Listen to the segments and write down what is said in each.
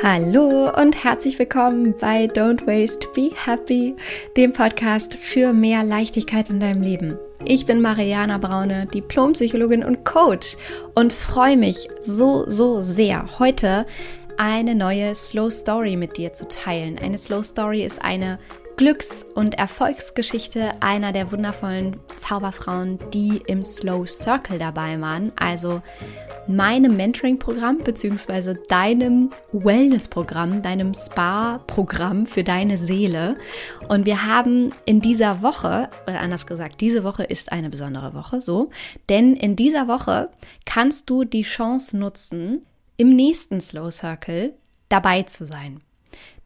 Hallo und herzlich willkommen bei Don't Waste, Be Happy, dem Podcast für mehr Leichtigkeit in deinem Leben. Ich bin Mariana Braune, Diplompsychologin und Coach und freue mich so, so sehr, heute eine neue Slow Story mit dir zu teilen. Eine Slow Story ist eine Glücks- und Erfolgsgeschichte einer der wundervollen Zauberfrauen, die im Slow Circle dabei waren. Also meinem Mentoring-Programm beziehungsweise deinem Wellness-Programm, deinem Spa-Programm für deine Seele. Und wir haben in dieser Woche, oder anders gesagt, diese Woche ist eine besondere Woche, so, denn in dieser Woche kannst du die Chance nutzen, im nächsten Slow Circle dabei zu sein.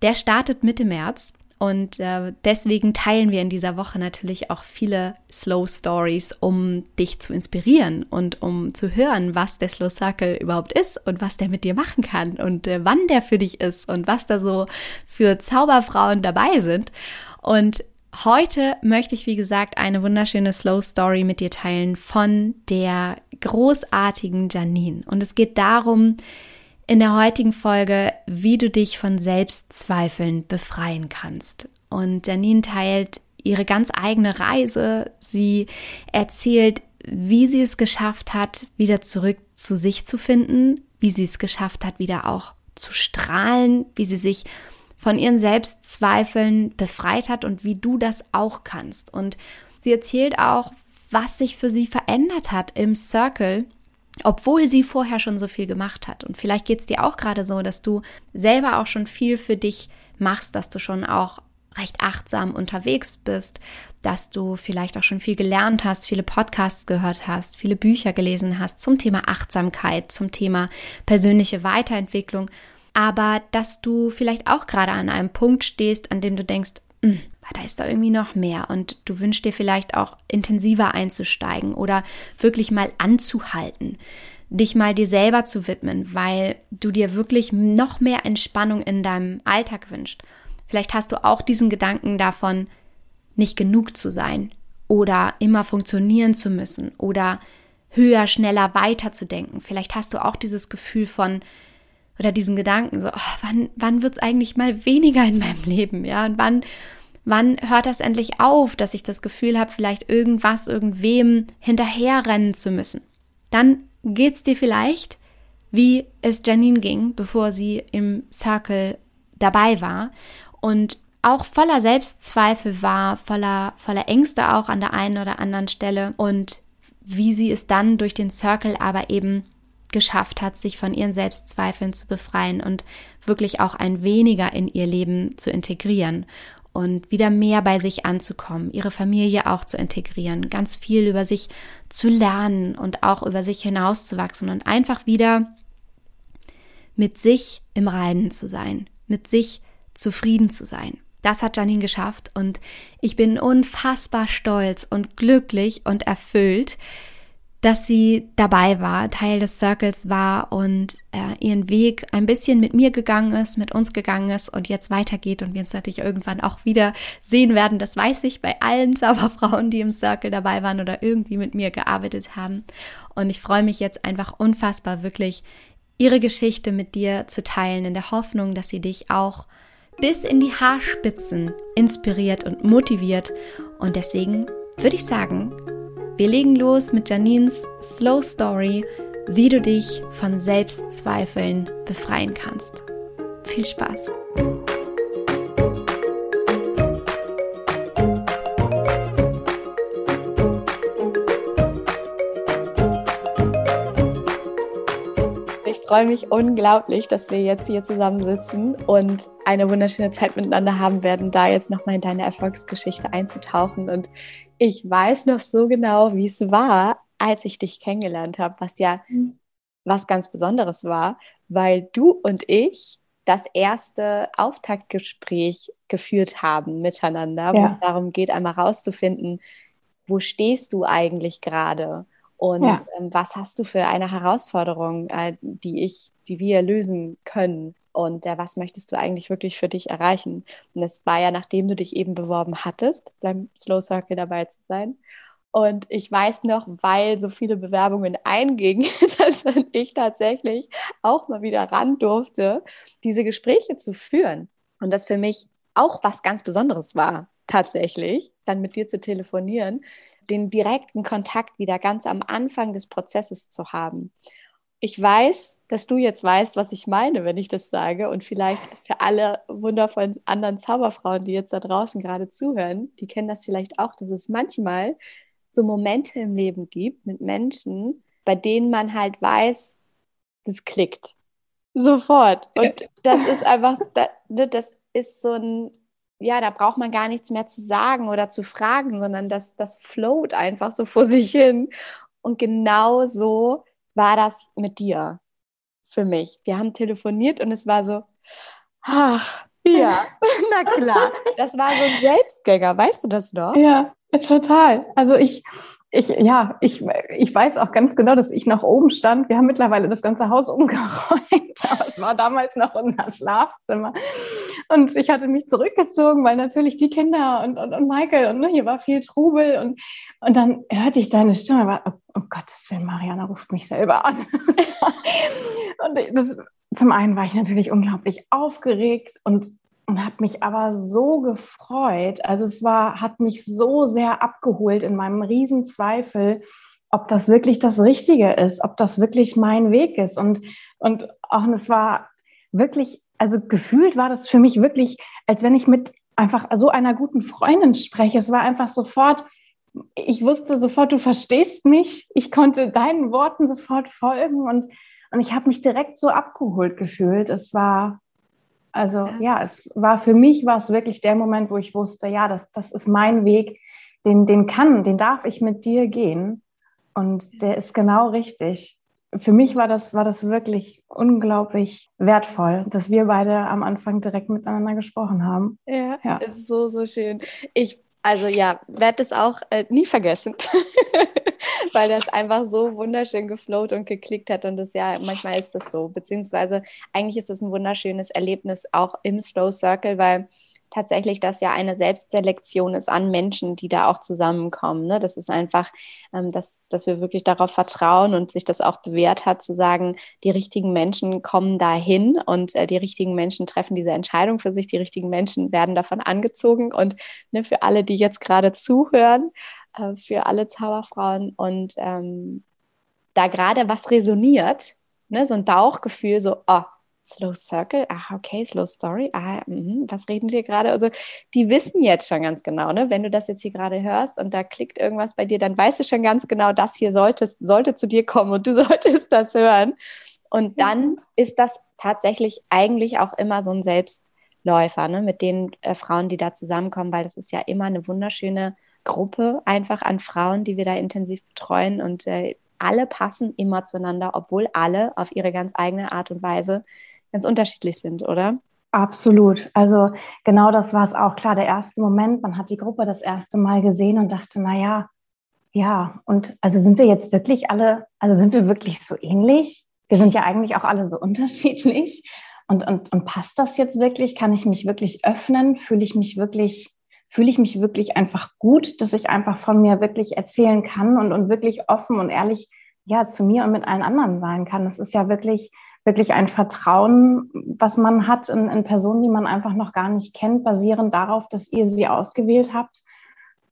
Der startet Mitte März und äh, deswegen teilen wir in dieser Woche natürlich auch viele Slow Stories, um dich zu inspirieren und um zu hören, was der Slow Circle überhaupt ist und was der mit dir machen kann und äh, wann der für dich ist und was da so für Zauberfrauen dabei sind. Und heute möchte ich, wie gesagt, eine wunderschöne Slow Story mit dir teilen von der großartigen Janine. Und es geht darum, in der heutigen Folge, wie du dich von Selbstzweifeln befreien kannst. Und Janine teilt ihre ganz eigene Reise. Sie erzählt, wie sie es geschafft hat, wieder zurück zu sich zu finden, wie sie es geschafft hat, wieder auch zu strahlen, wie sie sich von ihren Selbstzweifeln befreit hat und wie du das auch kannst. Und sie erzählt auch, was sich für sie verändert hat im Circle obwohl sie vorher schon so viel gemacht hat. Und vielleicht geht es dir auch gerade so, dass du selber auch schon viel für dich machst, dass du schon auch recht achtsam unterwegs bist, dass du vielleicht auch schon viel gelernt hast, viele Podcasts gehört hast, viele Bücher gelesen hast zum Thema Achtsamkeit, zum Thema persönliche Weiterentwicklung, aber dass du vielleicht auch gerade an einem Punkt stehst, an dem du denkst, hm, da ist da irgendwie noch mehr und du wünschst dir vielleicht auch intensiver einzusteigen oder wirklich mal anzuhalten, dich mal dir selber zu widmen, weil du dir wirklich noch mehr Entspannung in deinem Alltag wünschst. Vielleicht hast du auch diesen Gedanken davon, nicht genug zu sein oder immer funktionieren zu müssen oder höher, schneller weiterzudenken. Vielleicht hast du auch dieses Gefühl von oder diesen Gedanken so, oh, wann, wann wird es eigentlich mal weniger in meinem Leben, ja, und wann Wann hört das endlich auf, dass ich das Gefühl habe, vielleicht irgendwas, irgendwem hinterherrennen zu müssen? Dann geht's dir vielleicht, wie es Janine ging, bevor sie im Circle dabei war und auch voller Selbstzweifel war, voller, voller Ängste auch an der einen oder anderen Stelle und wie sie es dann durch den Circle aber eben geschafft hat, sich von ihren Selbstzweifeln zu befreien und wirklich auch ein weniger in ihr Leben zu integrieren und wieder mehr bei sich anzukommen, ihre Familie auch zu integrieren, ganz viel über sich zu lernen und auch über sich hinauszuwachsen und einfach wieder mit sich im Reinen zu sein, mit sich zufrieden zu sein. Das hat Janine geschafft und ich bin unfassbar stolz und glücklich und erfüllt, dass sie dabei war, Teil des Circles war und äh, ihren Weg ein bisschen mit mir gegangen ist, mit uns gegangen ist und jetzt weitergeht und wir uns natürlich irgendwann auch wieder sehen werden. Das weiß ich bei allen Zauberfrauen, die im Circle dabei waren oder irgendwie mit mir gearbeitet haben. Und ich freue mich jetzt einfach unfassbar, wirklich ihre Geschichte mit dir zu teilen, in der Hoffnung, dass sie dich auch bis in die Haarspitzen inspiriert und motiviert. Und deswegen würde ich sagen, wir legen los mit Janines Slow Story, wie du dich von Selbstzweifeln befreien kannst. Viel Spaß! Ich freue mich unglaublich, dass wir jetzt hier zusammensitzen und eine wunderschöne Zeit miteinander haben werden, da jetzt nochmal in deine Erfolgsgeschichte einzutauchen. Und ich weiß noch so genau, wie es war, als ich dich kennengelernt habe, was ja mhm. was ganz Besonderes war, weil du und ich das erste Auftaktgespräch geführt haben miteinander, ja. wo es darum geht, einmal rauszufinden, wo stehst du eigentlich gerade und ja. ähm, was hast du für eine Herausforderung, äh, die ich, die wir lösen können und äh, was möchtest du eigentlich wirklich für dich erreichen? Und das war ja, nachdem du dich eben beworben hattest, beim Slow Circle dabei zu sein. Und ich weiß noch, weil so viele Bewerbungen eingingen, dass ich tatsächlich auch mal wieder ran durfte, diese Gespräche zu führen. Und das für mich auch was ganz Besonderes war, tatsächlich, dann mit dir zu telefonieren, den direkten Kontakt wieder ganz am Anfang des Prozesses zu haben. Ich weiß, dass du jetzt weißt, was ich meine, wenn ich das sage. Und vielleicht für alle wundervollen anderen Zauberfrauen, die jetzt da draußen gerade zuhören, die kennen das vielleicht auch, dass es manchmal so Momente im Leben gibt mit Menschen, bei denen man halt weiß, das klickt. Sofort. Und ja. das ist einfach, ne, das ist so ein, ja, da braucht man gar nichts mehr zu sagen oder zu fragen, sondern das, das float einfach so vor sich hin. Und genau so war das mit dir für mich. Wir haben telefoniert und es war so, ach, ja, na klar. Das war so ein Selbstgänger, weißt du das noch? Ja, total. Also ich, ich, ja, ich, ich weiß auch ganz genau, dass ich nach oben stand. Wir haben mittlerweile das ganze Haus umgeräumt, aber es war damals noch unser Schlafzimmer. Und ich hatte mich zurückgezogen, weil natürlich die Kinder und, und, und Michael und ne, hier war viel Trubel. Und, und dann hörte ich deine Stimme, war, oh, oh Gottes Willen, Mariana ruft mich selber an. und das, zum einen war ich natürlich unglaublich aufgeregt und und habe mich aber so gefreut. Also es war, hat mich so sehr abgeholt in meinem Riesenzweifel, ob das wirklich das Richtige ist, ob das wirklich mein Weg ist. Und, und auch es war wirklich, also gefühlt war das für mich wirklich, als wenn ich mit einfach so einer guten Freundin spreche. Es war einfach sofort, ich wusste sofort, du verstehst mich. Ich konnte deinen Worten sofort folgen und, und ich habe mich direkt so abgeholt gefühlt. Es war, also ja. ja, es war für mich war es wirklich der Moment, wo ich wusste, ja, das, das ist mein Weg, den, den kann, den darf ich mit dir gehen. Und der ist genau richtig. Für mich war das, war das wirklich unglaublich wertvoll, dass wir beide am Anfang direkt miteinander gesprochen haben. Ja, ja. ist so, so schön. Ich also ja, werde es auch äh, nie vergessen, weil das einfach so wunderschön gefloat und geklickt hat. Und das ja, manchmal ist das so. Beziehungsweise eigentlich ist das ein wunderschönes Erlebnis auch im Slow Circle, weil tatsächlich das ja eine Selbstselektion ist an Menschen, die da auch zusammenkommen. Ne? Das ist einfach, ähm, dass, dass wir wirklich darauf vertrauen und sich das auch bewährt hat, zu sagen, die richtigen Menschen kommen dahin und äh, die richtigen Menschen treffen diese Entscheidung für sich, die richtigen Menschen werden davon angezogen. Und ne, für alle, die jetzt gerade zuhören, äh, für alle Zauberfrauen und ähm, da gerade was resoniert, ne, so ein Bauchgefühl, so, oh, Slow Circle, ah, okay, Slow Story, ah, mh, was reden wir gerade? Also, die wissen jetzt schon ganz genau, ne? Wenn du das jetzt hier gerade hörst und da klickt irgendwas bei dir, dann weißt du schon ganz genau, das hier solltest, sollte zu dir kommen und du solltest das hören. Und dann ist das tatsächlich eigentlich auch immer so ein Selbstläufer, ne? Mit den äh, Frauen, die da zusammenkommen, weil das ist ja immer eine wunderschöne Gruppe einfach an Frauen, die wir da intensiv betreuen und äh, alle passen immer zueinander, obwohl alle auf ihre ganz eigene Art und Weise ganz unterschiedlich sind, oder? Absolut. Also genau das war es auch. Klar, der erste Moment, man hat die Gruppe das erste Mal gesehen und dachte, naja, ja, und also sind wir jetzt wirklich alle, also sind wir wirklich so ähnlich? Wir sind ja eigentlich auch alle so unterschiedlich. Und, und, und passt das jetzt wirklich? Kann ich mich wirklich öffnen? Fühle ich mich wirklich, fühle ich mich wirklich einfach gut, dass ich einfach von mir wirklich erzählen kann und, und wirklich offen und ehrlich ja zu mir und mit allen anderen sein kann? Das ist ja wirklich wirklich ein Vertrauen, was man hat in, in Personen, die man einfach noch gar nicht kennt, basierend darauf, dass ihr sie ausgewählt habt.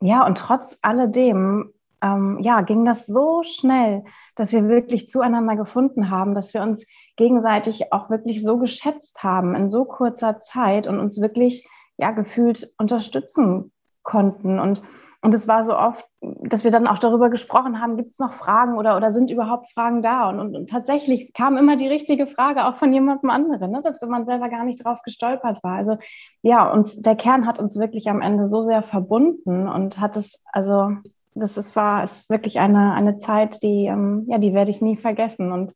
Ja, und trotz alledem, ähm, ja, ging das so schnell, dass wir wirklich zueinander gefunden haben, dass wir uns gegenseitig auch wirklich so geschätzt haben in so kurzer Zeit und uns wirklich, ja, gefühlt unterstützen konnten. Und und es war so oft, dass wir dann auch darüber gesprochen haben, gibt es noch Fragen oder, oder sind überhaupt Fragen da? Und, und, und, tatsächlich kam immer die richtige Frage auch von jemandem anderen, ne? selbst wenn man selber gar nicht drauf gestolpert war. Also ja, uns, der Kern hat uns wirklich am Ende so sehr verbunden und hat es, also das ist, war ist wirklich eine, eine Zeit, die, ähm, ja, die werde ich nie vergessen. Und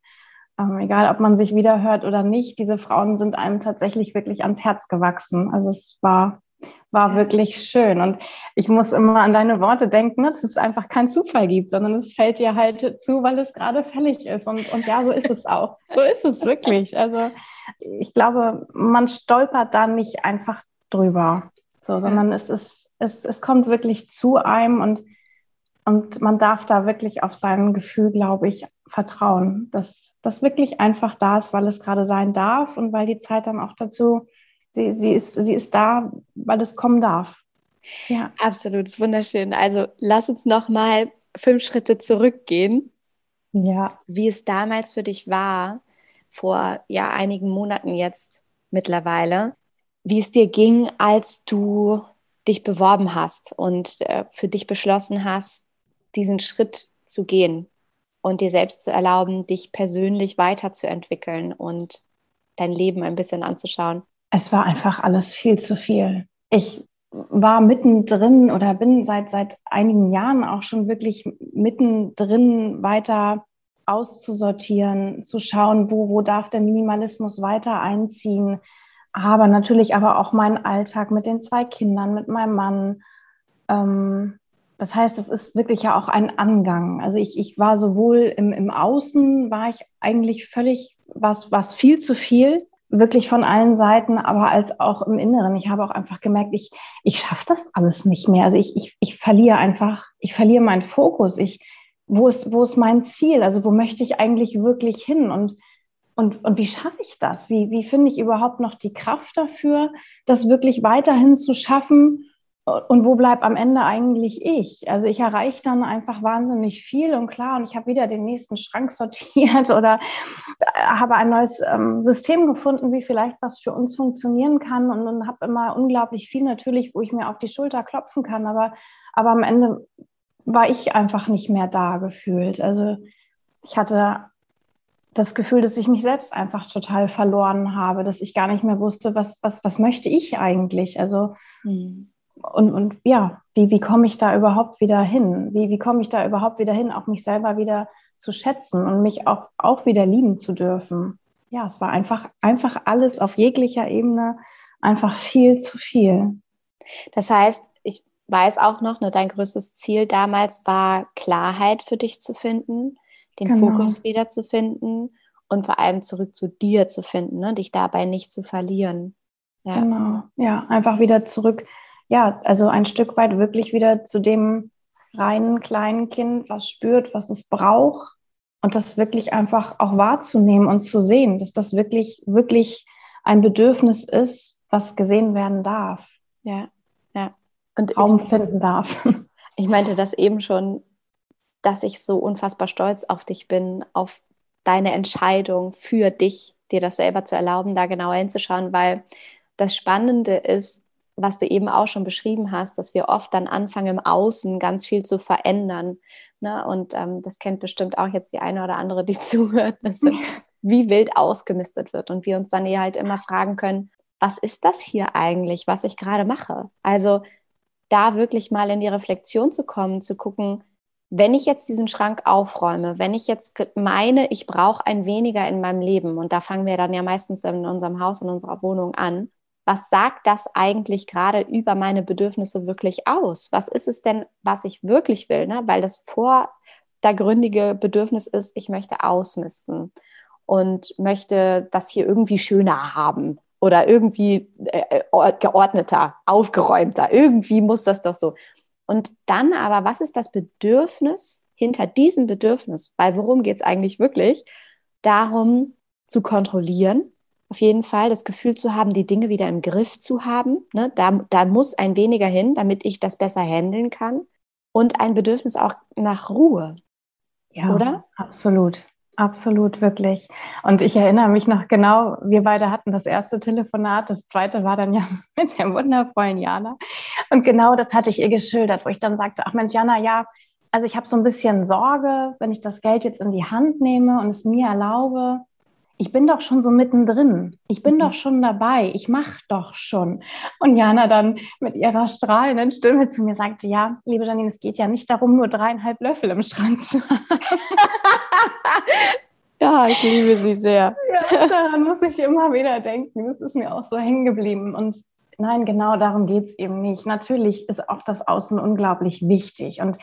ähm, egal, ob man sich wieder hört oder nicht, diese Frauen sind einem tatsächlich wirklich ans Herz gewachsen. Also es war war wirklich schön. Und ich muss immer an deine Worte denken, dass es einfach keinen Zufall gibt, sondern es fällt dir halt zu, weil es gerade fällig ist. Und, und ja, so ist es auch. So ist es wirklich. Also ich glaube, man stolpert da nicht einfach drüber, so, sondern es ist, es, es kommt wirklich zu einem und Und man darf da wirklich auf sein Gefühl, glaube ich, vertrauen, dass das wirklich einfach da ist, weil es gerade sein darf und weil die Zeit dann auch dazu, sie, sie, ist, sie ist da, weil es kommen darf. Ja. Absolut, ist wunderschön. Also lass uns noch mal fünf Schritte zurückgehen. Ja. Wie es damals für dich war, vor ja einigen Monaten jetzt mittlerweile, wie es dir ging, als du dich beworben hast und äh, für dich beschlossen hast, diesen Schritt zu gehen und dir selbst zu erlauben, dich persönlich weiterzuentwickeln und dein Leben ein bisschen anzuschauen? Es war einfach alles viel zu viel. Ich war mittendrin oder bin seit, seit einigen Jahren auch schon wirklich mittendrin weiter auszusortieren, zu schauen, wo, wo darf der Minimalismus weiter einziehen, aber natürlich aber auch meinen Alltag mit den zwei Kindern, mit meinem Mann. Ähm, das heißt, es ist wirklich ja auch ein Angang. Also ich, ich war sowohl im, im Außen, war ich eigentlich völlig, was, was viel zu viel, wirklich von allen Seiten, aber als auch im Inneren. Ich habe auch einfach gemerkt, ich, ich schaffe das alles nicht mehr. Also ich, ich, ich verliere einfach, ich verliere meinen Fokus. Ich, wo ist, wo ist mein Ziel? Also wo möchte ich eigentlich wirklich hin? Und, und, und wie schaffe ich das? Wie, wie finde ich überhaupt noch die Kraft dafür, das wirklich weiterhin zu schaffen? Und wo bleibt am Ende eigentlich ich? Also ich erreiche dann einfach wahnsinnig viel und klar, und ich habe wieder den nächsten Schrank sortiert oder habe ein neues ähm, System gefunden, wie vielleicht was für uns funktionieren kann und, und habe immer unglaublich viel natürlich, wo ich mir auf die Schulter klopfen kann. Aber, aber am Ende war ich einfach nicht mehr da gefühlt. Also ich hatte das Gefühl, dass ich mich selbst einfach total verloren habe, dass ich gar nicht mehr wusste, was, was, was möchte ich eigentlich? Also, mhm. Und, und ja, wie, wie komme ich da überhaupt wieder hin? Wie, wie komme ich da überhaupt wieder hin, auch mich selber wieder zu schätzen und mich auch, auch wieder lieben zu dürfen? Ja, es war einfach, einfach alles auf jeglicher Ebene einfach viel zu viel. Das heißt, weiß auch noch, ne, dein größtes Ziel damals war, Klarheit für dich zu finden, den genau. Fokus wiederzufinden und vor allem zurück zu dir zu finden, ne, dich dabei nicht zu verlieren. Ja. Genau, ja, einfach wieder zurück, ja, also ein Stück weit wirklich wieder zu dem reinen kleinen Kind, was spürt, was es braucht und das wirklich einfach auch wahrzunehmen und zu sehen, dass das wirklich, wirklich ein Bedürfnis ist, was gesehen werden darf. Ja, und Raum ich, finden darf. Ich meinte das eben schon, dass ich so unfassbar stolz auf dich bin, auf deine Entscheidung für dich, dir das selber zu erlauben, da genauer hinzuschauen, weil das Spannende ist, was du eben auch schon beschrieben hast, dass wir oft dann anfangen, im Außen ganz viel zu verändern. Ne? Und ähm, das kennt bestimmt auch jetzt die eine oder andere, die zuhört, dass wie wild ausgemistet wird und wir uns dann eher halt immer fragen können, was ist das hier eigentlich, was ich gerade mache? Also da wirklich mal in die Reflexion zu kommen, zu gucken, wenn ich jetzt diesen Schrank aufräume, wenn ich jetzt meine, ich brauche ein weniger in meinem Leben, und da fangen wir dann ja meistens in unserem Haus, in unserer Wohnung an, was sagt das eigentlich gerade über meine Bedürfnisse wirklich aus? Was ist es denn, was ich wirklich will? Ne? Weil das vordergründige Bedürfnis ist, ich möchte ausmisten und möchte das hier irgendwie schöner haben oder irgendwie äh, äh geordneter, aufgeräumter. Irgendwie muss das doch so. Und dann aber, was ist das Bedürfnis hinter diesem Bedürfnis? Weil worum geht es eigentlich wirklich? Darum zu kontrollieren, auf jeden Fall das Gefühl zu haben, die Dinge wieder im Griff zu haben. Ne? Da, da muss ein weniger hin, damit ich das besser handeln kann. Und ein Bedürfnis auch nach Ruhe. Ja, oder? Absolut. Absolut, wirklich. Und ich erinnere mich noch genau, wir beide hatten das erste Telefonat, das zweite war dann ja mit der wundervollen Jana. Und genau das hatte ich ihr geschildert, wo ich dann sagte, ach Mensch, Jana, ja, also ich habe so ein bisschen Sorge, wenn ich das Geld jetzt in die Hand nehme und es mir erlaube, ich bin doch schon so mittendrin. Ich bin mhm. doch schon dabei. Ich mache doch schon. Und Jana dann mit ihrer strahlenden Stimme zu mir sagte, ja, liebe Janine, es geht ja nicht darum, nur dreieinhalb Löffel im Schrank zu haben. ja, ich liebe sie sehr. Ja, daran muss ich immer wieder denken. Das ist mir auch so hängen geblieben. Und nein, genau darum geht es eben nicht. Natürlich ist auch das Außen unglaublich wichtig. Und,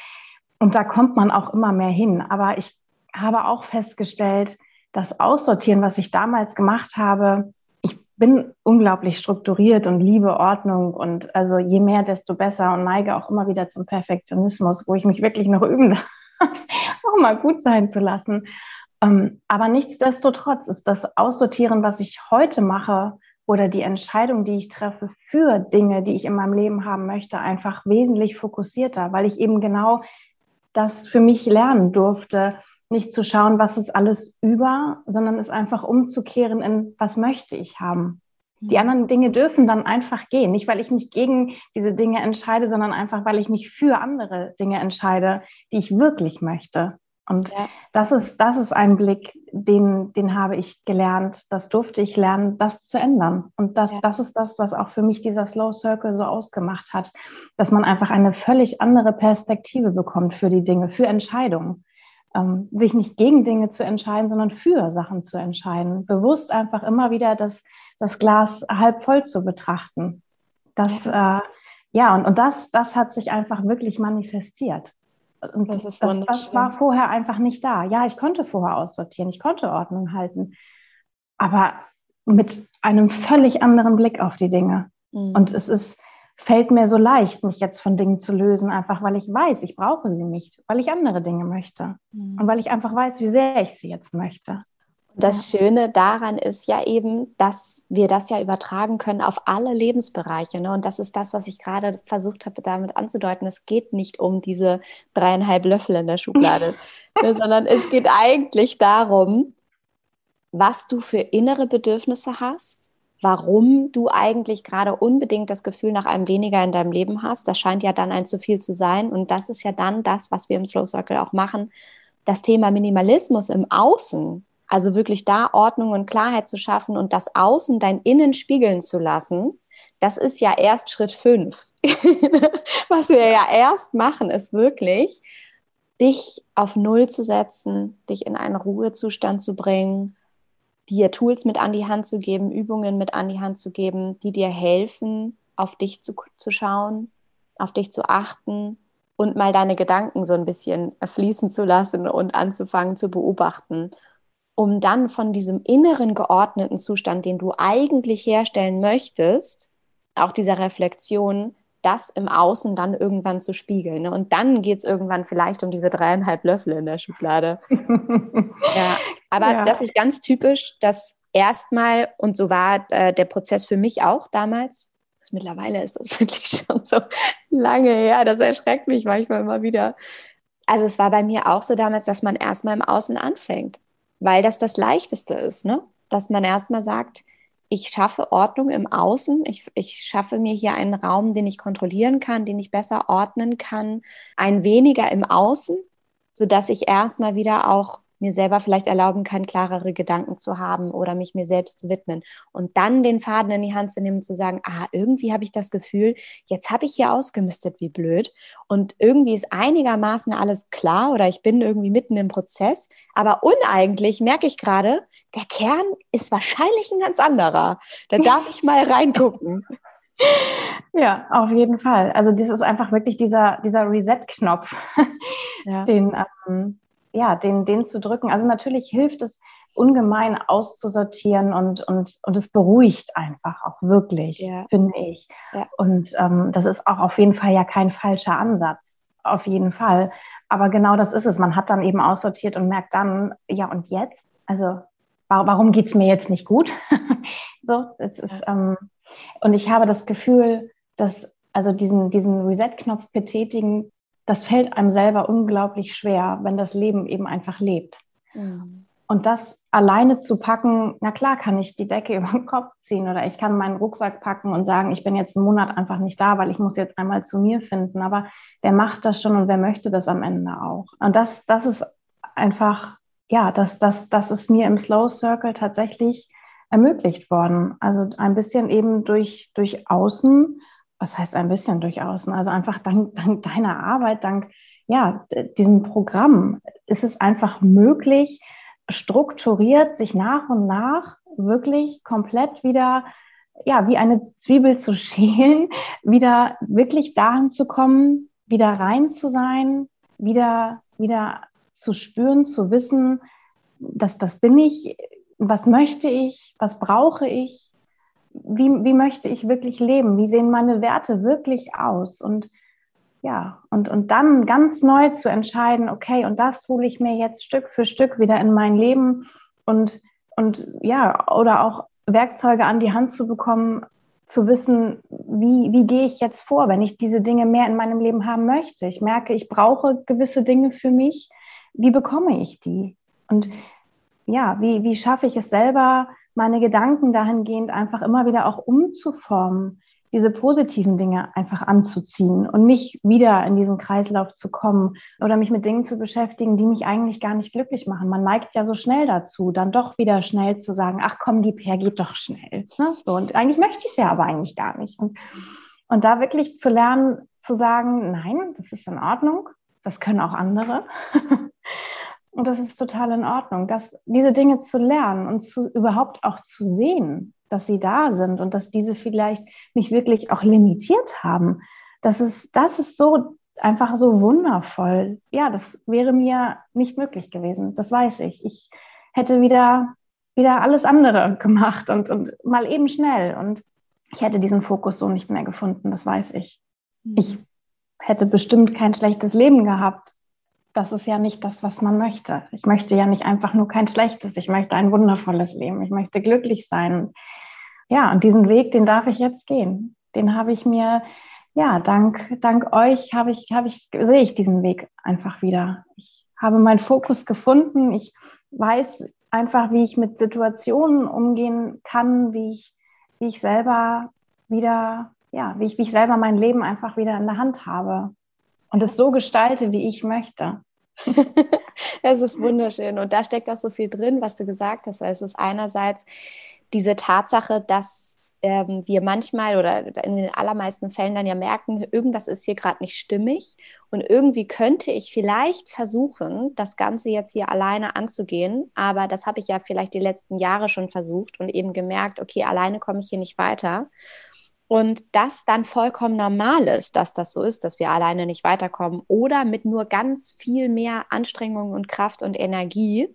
und da kommt man auch immer mehr hin. Aber ich habe auch festgestellt, das Aussortieren, was ich damals gemacht habe, ich bin unglaublich strukturiert und liebe Ordnung und also je mehr, desto besser und neige auch immer wieder zum Perfektionismus, wo ich mich wirklich noch üben darf, auch mal gut sein zu lassen. Ähm, aber nichtsdestotrotz ist das Aussortieren, was ich heute mache oder die Entscheidung, die ich treffe für Dinge, die ich in meinem Leben haben möchte, einfach wesentlich fokussierter, weil ich eben genau das für mich lernen durfte, nicht zu schauen, was ist alles über, sondern es einfach umzukehren in, was möchte ich haben. Die mhm. anderen Dinge dürfen dann einfach gehen. Nicht, weil ich mich gegen diese Dinge entscheide, sondern einfach, weil ich mich für andere Dinge entscheide, die ich wirklich möchte. Und ja. das, ist, das ist ein Blick, den, den habe ich gelernt. Das durfte ich lernen, das zu ändern. Und das, ja. das ist das, was auch für mich dieser Slow Circle so ausgemacht hat, dass man einfach eine völlig andere Perspektive bekommt für die Dinge, für Entscheidungen ähm, sich nicht gegen Dinge zu entscheiden, sondern für Sachen zu entscheiden. Bewusst einfach immer wieder das, das Glas halb voll zu betrachten. Das, ja, äh, ja und, und das, das hat sich einfach wirklich manifestiert. Und das, das, das war vorher einfach nicht da. Ja, ich konnte vorher aussortieren, ich konnte Ordnung halten, aber mit einem völlig anderen Blick auf die Dinge. Mhm. Und es ist, fällt mir so leicht, mich jetzt von Dingen zu lösen, einfach weil ich weiß, ich brauche sie nicht, weil ich andere Dinge möchte mhm. und weil ich einfach weiß, wie sehr ich sie jetzt möchte. Das Schöne daran ist ja eben, dass wir das ja übertragen können auf alle Lebensbereiche. Ne? Und das ist das, was ich gerade versucht habe, damit anzudeuten. Es geht nicht um diese dreieinhalb Löffel in der Schublade, ne? sondern es geht eigentlich darum, was du für innere Bedürfnisse hast warum du eigentlich gerade unbedingt das Gefühl nach einem weniger in deinem Leben hast. Das scheint ja dann ein zu viel zu sein. Und das ist ja dann das, was wir im Slow Circle auch machen. Das Thema Minimalismus im Außen, also wirklich da Ordnung und Klarheit zu schaffen und das Außen dein Innen spiegeln zu lassen, das ist ja erst Schritt fünf. was wir ja erst machen, ist wirklich, dich auf Null zu setzen, dich in einen Ruhezustand zu bringen dir Tools mit an die Hand zu geben, Übungen mit an die Hand zu geben, die dir helfen, auf dich zu, zu schauen, auf dich zu achten und mal deine Gedanken so ein bisschen fließen zu lassen und anzufangen zu beobachten, um dann von diesem inneren geordneten Zustand, den du eigentlich herstellen möchtest, auch dieser Reflexion, das im Außen dann irgendwann zu spiegeln. Ne? Und dann geht es irgendwann vielleicht um diese dreieinhalb Löffel in der Schublade. ja, aber ja. das ist ganz typisch, dass erstmal, und so war äh, der Prozess für mich auch damals, das mittlerweile ist das wirklich schon so lange her, das erschreckt mich manchmal immer wieder. Also es war bei mir auch so damals, dass man erstmal im Außen anfängt, weil das das Leichteste ist, ne? dass man erstmal sagt, ich schaffe Ordnung im Außen, ich, ich schaffe mir hier einen Raum, den ich kontrollieren kann, den ich besser ordnen kann, ein weniger im Außen, sodass ich erstmal wieder auch mir selber vielleicht erlauben kann, klarere Gedanken zu haben oder mich mir selbst zu widmen. Und dann den Faden in die Hand zu nehmen zu sagen, ah, irgendwie habe ich das Gefühl, jetzt habe ich hier ausgemistet, wie blöd. Und irgendwie ist einigermaßen alles klar oder ich bin irgendwie mitten im Prozess. Aber uneigentlich merke ich gerade, der Kern ist wahrscheinlich ein ganz anderer. Da darf ich mal reingucken. Ja, auf jeden Fall. Also das ist einfach wirklich dieser, dieser Reset-Knopf, ja. den, ähm, ja, den, den zu drücken. Also natürlich hilft es ungemein auszusortieren und, und, und es beruhigt einfach auch wirklich, ja. finde ich. Ja. Und ähm, das ist auch auf jeden Fall ja kein falscher Ansatz, auf jeden Fall. Aber genau das ist es. Man hat dann eben aussortiert und merkt dann, ja, und jetzt? Also warum geht es mir jetzt nicht gut? so, es ist, ähm, und ich habe das Gefühl, dass also diesen, diesen Reset-Knopf betätigen, das fällt einem selber unglaublich schwer, wenn das Leben eben einfach lebt. Mhm. Und das alleine zu packen, na klar kann ich die Decke über den Kopf ziehen oder ich kann meinen Rucksack packen und sagen, ich bin jetzt einen Monat einfach nicht da, weil ich muss jetzt einmal zu mir finden. Aber wer macht das schon und wer möchte das am Ende auch? Und das, das ist einfach, ja, das, das, das ist mir im Slow Circle tatsächlich ermöglicht worden. Also ein bisschen eben durch, durch Außen was heißt ein bisschen durch Außen? Also einfach dank, dank deiner Arbeit, dank ja, diesem Programm ist es einfach möglich, strukturiert sich nach und nach wirklich komplett wieder, ja, wie eine Zwiebel zu schälen, wieder wirklich dahin zu kommen, wieder rein zu sein, wieder, wieder zu spüren, zu wissen, dass das bin ich, was möchte ich, was brauche ich, wie, wie möchte ich wirklich leben? Wie sehen meine Werte wirklich aus? Und ja, und, und dann ganz neu zu entscheiden, okay, und das hole ich mir jetzt Stück für Stück wieder in mein Leben und, und ja, oder auch Werkzeuge an die Hand zu bekommen, zu wissen, wie, wie gehe ich jetzt vor, wenn ich diese Dinge mehr in meinem Leben haben möchte. Ich merke, ich brauche gewisse Dinge für mich. Wie bekomme ich die? Und ja, wie, wie schaffe ich es selber, meine Gedanken dahingehend einfach immer wieder auch umzuformen, diese positiven Dinge einfach anzuziehen und nicht wieder in diesen Kreislauf zu kommen oder mich mit Dingen zu beschäftigen, die mich eigentlich gar nicht glücklich machen. Man neigt ja so schnell dazu, dann doch wieder schnell zu sagen, ach komm, gib her, geht doch schnell. Ne? So, und eigentlich möchte ich es ja aber eigentlich gar nicht. Und, und da wirklich zu lernen, zu sagen, nein, das ist in Ordnung, das können auch andere. und das ist total in Ordnung, dass diese Dinge zu lernen und zu, überhaupt auch zu sehen dass sie da sind und dass diese vielleicht mich wirklich auch limitiert haben. Das ist, das ist so einfach so wundervoll. Ja, das wäre mir nicht möglich gewesen. Das weiß ich. Ich hätte wieder, wieder alles andere gemacht und, und mal eben schnell. Und ich hätte diesen Fokus so nicht mehr gefunden. Das weiß ich. Mhm. Ich hätte bestimmt kein schlechtes Leben gehabt. Das ist ja nicht das, was man möchte. Ich möchte ja nicht einfach nur kein schlechtes. Ich möchte ein wundervolles Leben. Ich möchte glücklich sein ja, und diesen Weg, den darf ich jetzt gehen. Den habe ich mir, ja, dank, dank euch habe ich, habe ich, sehe ich diesen Weg einfach wieder. Ich habe meinen Fokus gefunden. Ich weiß einfach, wie ich mit Situationen umgehen kann, wie ich, wie ich selber wieder, ja, wie ich, wie ich selber mein Leben einfach wieder in der Hand habe und es so gestalte, wie ich möchte. es ist wunderschön und da steckt auch so viel drin, was du gesagt hast, es ist einerseits diese Tatsache, dass ähm, wir manchmal oder in den allermeisten Fällen dann ja merken, irgendwas ist hier gerade nicht stimmig und irgendwie könnte ich vielleicht versuchen, das Ganze jetzt hier alleine anzugehen, aber das habe ich ja vielleicht die letzten Jahre schon versucht und eben gemerkt, okay, alleine komme ich hier nicht weiter. Und das dann vollkommen normal ist, dass das so ist, dass wir alleine nicht weiterkommen oder mit nur ganz viel mehr Anstrengung und Kraft und Energie.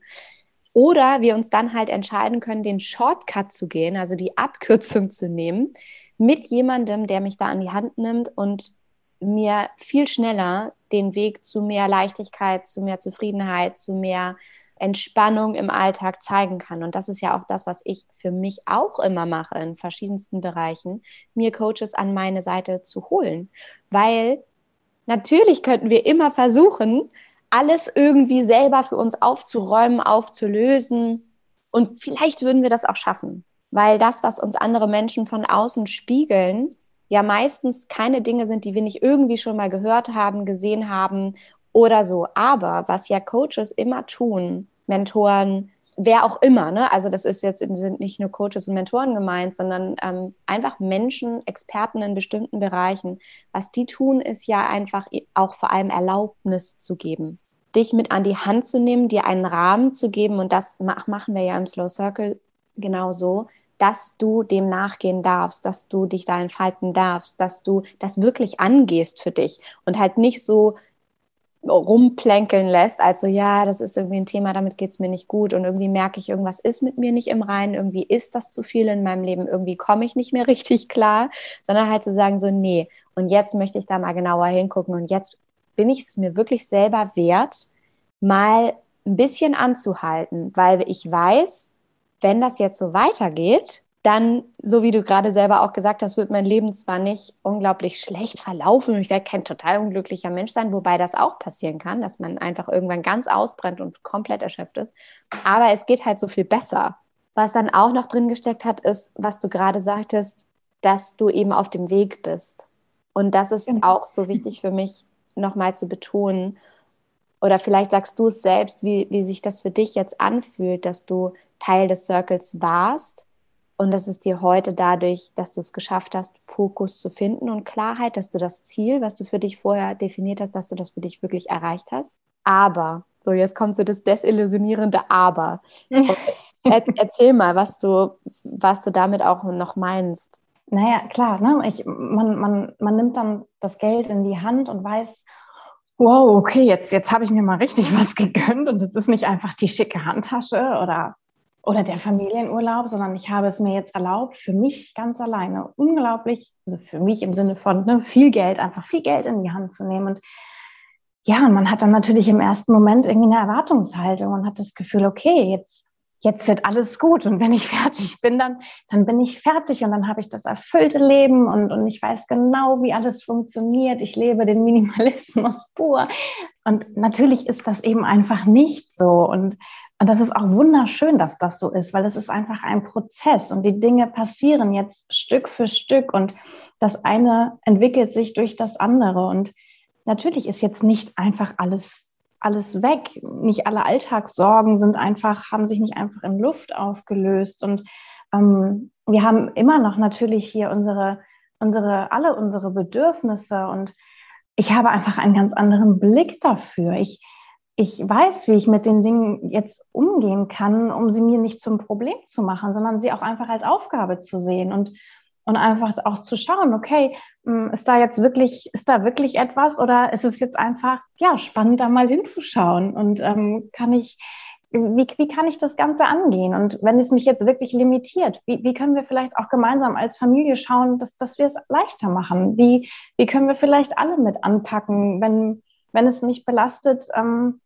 Oder wir uns dann halt entscheiden können, den Shortcut zu gehen, also die Abkürzung zu nehmen, mit jemandem, der mich da an die Hand nimmt und mir viel schneller den Weg zu mehr Leichtigkeit, zu mehr Zufriedenheit, zu mehr Entspannung im Alltag zeigen kann. Und das ist ja auch das, was ich für mich auch immer mache in verschiedensten Bereichen, mir Coaches an meine Seite zu holen. Weil natürlich könnten wir immer versuchen, alles irgendwie selber für uns aufzuräumen, aufzulösen. Und vielleicht würden wir das auch schaffen, weil das, was uns andere Menschen von außen spiegeln, ja meistens keine Dinge sind, die wir nicht irgendwie schon mal gehört haben, gesehen haben oder so. Aber was ja Coaches immer tun, Mentoren, wer auch immer, ne? also das ist jetzt sind nicht nur Coaches und Mentoren gemeint, sondern ähm, einfach Menschen, Experten in bestimmten Bereichen. Was die tun, ist ja einfach auch vor allem Erlaubnis zu geben dich mit an die Hand zu nehmen, dir einen Rahmen zu geben. Und das machen wir ja im Slow Circle genauso, dass du dem nachgehen darfst, dass du dich da entfalten darfst, dass du das wirklich angehst für dich und halt nicht so rumplänkeln lässt, also ja, das ist irgendwie ein Thema, damit geht es mir nicht gut. Und irgendwie merke ich, irgendwas ist mit mir nicht im Reinen, irgendwie ist das zu viel in meinem Leben, irgendwie komme ich nicht mehr richtig klar, sondern halt zu sagen so, nee, und jetzt möchte ich da mal genauer hingucken. Und jetzt bin ich es mir wirklich selber wert, mal ein bisschen anzuhalten, weil ich weiß, wenn das jetzt so weitergeht, dann, so wie du gerade selber auch gesagt hast, wird mein Leben zwar nicht unglaublich schlecht verlaufen und ich werde kein total unglücklicher Mensch sein, wobei das auch passieren kann, dass man einfach irgendwann ganz ausbrennt und komplett erschöpft ist. Aber es geht halt so viel besser. Was dann auch noch drin gesteckt hat, ist, was du gerade sagtest, dass du eben auf dem Weg bist. Und das ist genau. auch so wichtig für mich, nochmal zu betonen. Oder vielleicht sagst du es selbst, wie, wie sich das für dich jetzt anfühlt, dass du Teil des Circles warst und dass es dir heute dadurch, dass du es geschafft hast, Fokus zu finden und Klarheit, dass du das Ziel, was du für dich vorher definiert hast, dass du das für dich wirklich erreicht hast. Aber, so jetzt kommt so das desillusionierende Aber. Er, erzähl mal, was du, was du damit auch noch meinst. Naja, klar, ne? ich, man, man, man nimmt dann das Geld in die Hand und weiß, wow, okay, jetzt, jetzt habe ich mir mal richtig was gegönnt und es ist nicht einfach die schicke Handtasche oder, oder der Familienurlaub, sondern ich habe es mir jetzt erlaubt, für mich ganz alleine unglaublich, also für mich im Sinne von ne, viel Geld, einfach viel Geld in die Hand zu nehmen. Und ja, man hat dann natürlich im ersten Moment irgendwie eine Erwartungshaltung und hat das Gefühl, okay, jetzt, jetzt wird alles gut. Und wenn ich fertig bin, dann, dann bin ich fertig und dann habe ich das erfüllte Leben und, und ich weiß genau, wie alles funktioniert. Ich lebe den Minimalismus pur. Und natürlich ist das eben einfach nicht so. Und und das ist auch wunderschön, dass das so ist, weil es ist einfach ein Prozess und die Dinge passieren jetzt Stück für Stück und das eine entwickelt sich durch das andere. Und natürlich ist jetzt nicht einfach alles, alles weg. Nicht alle Alltagssorgen sind einfach, haben sich nicht einfach in Luft aufgelöst. Und ähm, wir haben immer noch natürlich hier unsere, unsere, alle unsere Bedürfnisse und ich habe einfach einen ganz anderen Blick dafür. Ich, ich weiß, wie ich mit den Dingen jetzt umgehen kann, um sie mir nicht zum Problem zu machen, sondern sie auch einfach als Aufgabe zu sehen und, und einfach auch zu schauen, okay, hm, ist da jetzt wirklich, ist da wirklich etwas oder ist es jetzt einfach, ja, spannend, da mal hinzuschauen und ähm, kann ich, wie, wie kann ich das Ganze angehen? Und wenn es mich jetzt wirklich limitiert, wie, wie können wir vielleicht auch gemeinsam als Familie schauen, dass, dass wir es leichter machen? Wie, wie können wir vielleicht alle mit anpacken, wenn, wenn es mich belastet, ähm,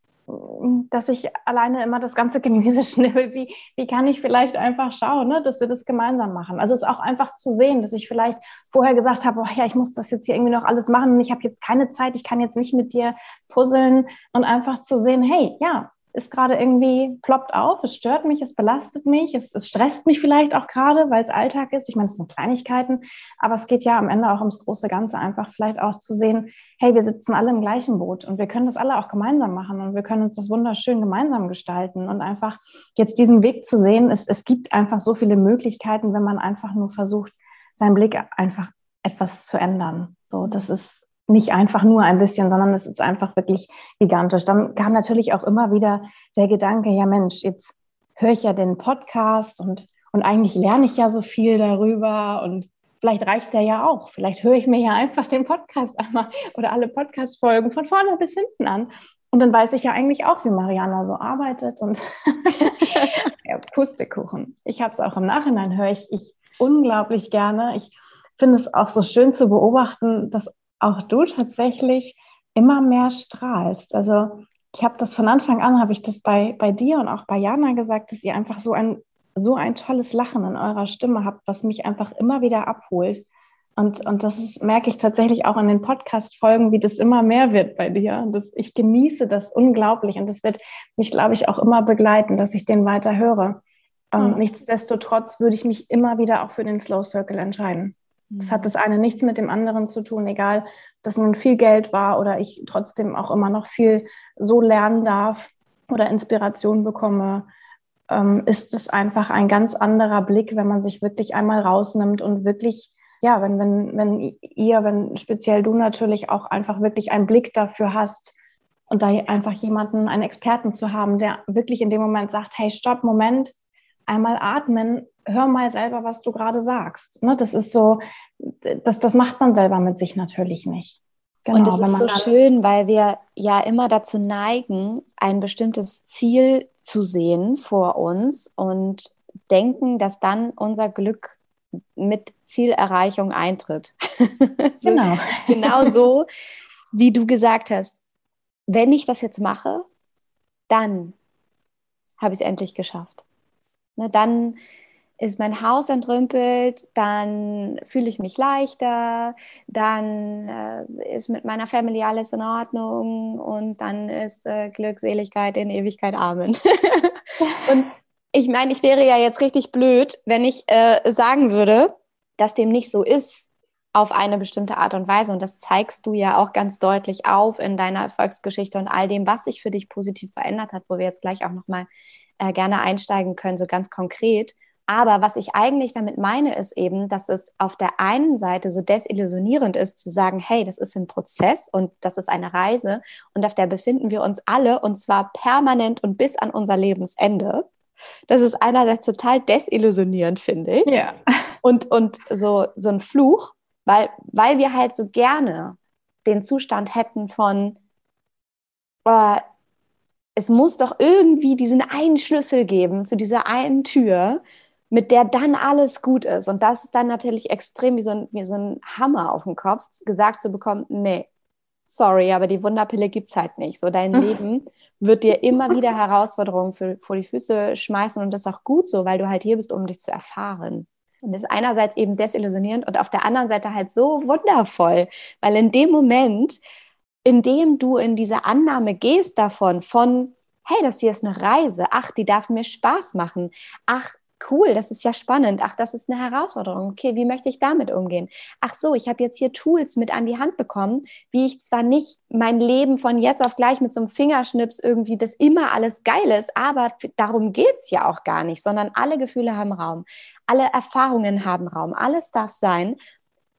dass ich alleine immer das ganze Gemüse schnibbel. Wie, wie kann ich vielleicht einfach schauen, ne, dass wir das gemeinsam machen? Also es ist auch einfach zu sehen, dass ich vielleicht vorher gesagt habe, oh ja, ich muss das jetzt hier irgendwie noch alles machen und ich habe jetzt keine Zeit, ich kann jetzt nicht mit dir puzzeln und einfach zu sehen, hey, ja, ist gerade irgendwie, ploppt auf, es stört mich, es belastet mich, es, es stresst mich vielleicht auch gerade, weil es Alltag ist. Ich meine, es sind Kleinigkeiten, aber es geht ja am Ende auch ums große Ganze, einfach vielleicht auch zu sehen, hey, wir sitzen alle im gleichen Boot und wir können das alle auch gemeinsam machen und wir können uns das wunderschön gemeinsam gestalten und einfach jetzt diesen Weg zu sehen, es, es gibt einfach so viele Möglichkeiten, wenn man einfach nur versucht, seinen Blick einfach etwas zu ändern. So, das ist nicht einfach nur ein bisschen, sondern es ist einfach wirklich gigantisch. Dann kam natürlich auch immer wieder der Gedanke, ja Mensch, jetzt höre ich ja den Podcast und, und eigentlich lerne ich ja so viel darüber und vielleicht reicht der ja auch. Vielleicht höre ich mir ja einfach den Podcast einmal oder alle Podcast-Folgen von vorne bis hinten an. Und dann weiß ich ja eigentlich auch, wie Mariana so arbeitet und ja, Pustekuchen. Ich habe es auch im Nachhinein, höre ich, ich unglaublich gerne. Ich finde es auch so schön zu beobachten, dass auch du tatsächlich immer mehr strahlst. Also ich habe das von Anfang an, habe ich das bei, bei dir und auch bei Jana gesagt, dass ihr einfach so ein, so ein tolles Lachen in eurer Stimme habt, was mich einfach immer wieder abholt. Und, und das ist, merke ich tatsächlich auch in den Podcast-Folgen, wie das immer mehr wird bei dir. Das, ich genieße das unglaublich und das wird mich, glaube ich, auch immer begleiten, dass ich den weiter höre. Mhm. nichtsdestotrotz würde ich mich immer wieder auch für den Slow Circle entscheiden. Es hat das eine nichts mit dem anderen zu tun, egal, ob das nun viel Geld war oder ich trotzdem auch immer noch viel so lernen darf oder Inspiration bekomme, ähm, ist es einfach ein ganz anderer Blick, wenn man sich wirklich einmal rausnimmt und wirklich, ja, wenn, wenn, wenn ihr, wenn speziell du natürlich auch einfach wirklich einen Blick dafür hast und da einfach jemanden, einen Experten zu haben, der wirklich in dem Moment sagt, hey, stopp, Moment, einmal atmen, hör mal selber, was du gerade sagst. Ne? Das ist so, das, das macht man selber mit sich natürlich nicht. Genau, und es ist so schön, weil wir ja immer dazu neigen, ein bestimmtes Ziel zu sehen vor uns und denken, dass dann unser Glück mit Zielerreichung eintritt. Genau. genau so, wie du gesagt hast. Wenn ich das jetzt mache, dann habe ich es endlich geschafft. Ne, dann ist mein Haus entrümpelt, dann fühle ich mich leichter, dann äh, ist mit meiner Family alles in Ordnung und dann ist äh, Glückseligkeit in Ewigkeit Amen. und ich meine, ich wäre ja jetzt richtig blöd, wenn ich äh, sagen würde, dass dem nicht so ist auf eine bestimmte Art und Weise. Und das zeigst du ja auch ganz deutlich auf in deiner Erfolgsgeschichte und all dem, was sich für dich positiv verändert hat, wo wir jetzt gleich auch nochmal äh, gerne einsteigen können, so ganz konkret. Aber was ich eigentlich damit meine, ist eben, dass es auf der einen Seite so desillusionierend ist, zu sagen, hey, das ist ein Prozess und das ist eine Reise und auf der befinden wir uns alle und zwar permanent und bis an unser Lebensende. Das ist einerseits total desillusionierend, finde ich. Ja. Und, und so, so ein Fluch, weil, weil wir halt so gerne den Zustand hätten von, oh, es muss doch irgendwie diesen einen Schlüssel geben zu dieser einen Tür, mit der dann alles gut ist. Und das ist dann natürlich extrem wie so ein, wie so ein Hammer auf dem Kopf, gesagt zu bekommen, nee, sorry, aber die Wunderpille gibt es halt nicht. So dein Leben wird dir immer wieder Herausforderungen für, vor die Füße schmeißen und das ist auch gut so, weil du halt hier bist, um dich zu erfahren. Und das ist einerseits eben desillusionierend und auf der anderen Seite halt so wundervoll, weil in dem Moment, in dem du in diese Annahme gehst davon, von, hey, das hier ist eine Reise, ach, die darf mir Spaß machen, ach, cool, das ist ja spannend. Ach, das ist eine Herausforderung. Okay, wie möchte ich damit umgehen? Ach so, ich habe jetzt hier Tools mit an die Hand bekommen, wie ich zwar nicht mein Leben von jetzt auf gleich mit so einem Fingerschnips irgendwie, das immer alles geil ist, aber darum geht es ja auch gar nicht, sondern alle Gefühle haben Raum, alle Erfahrungen haben Raum, alles darf sein.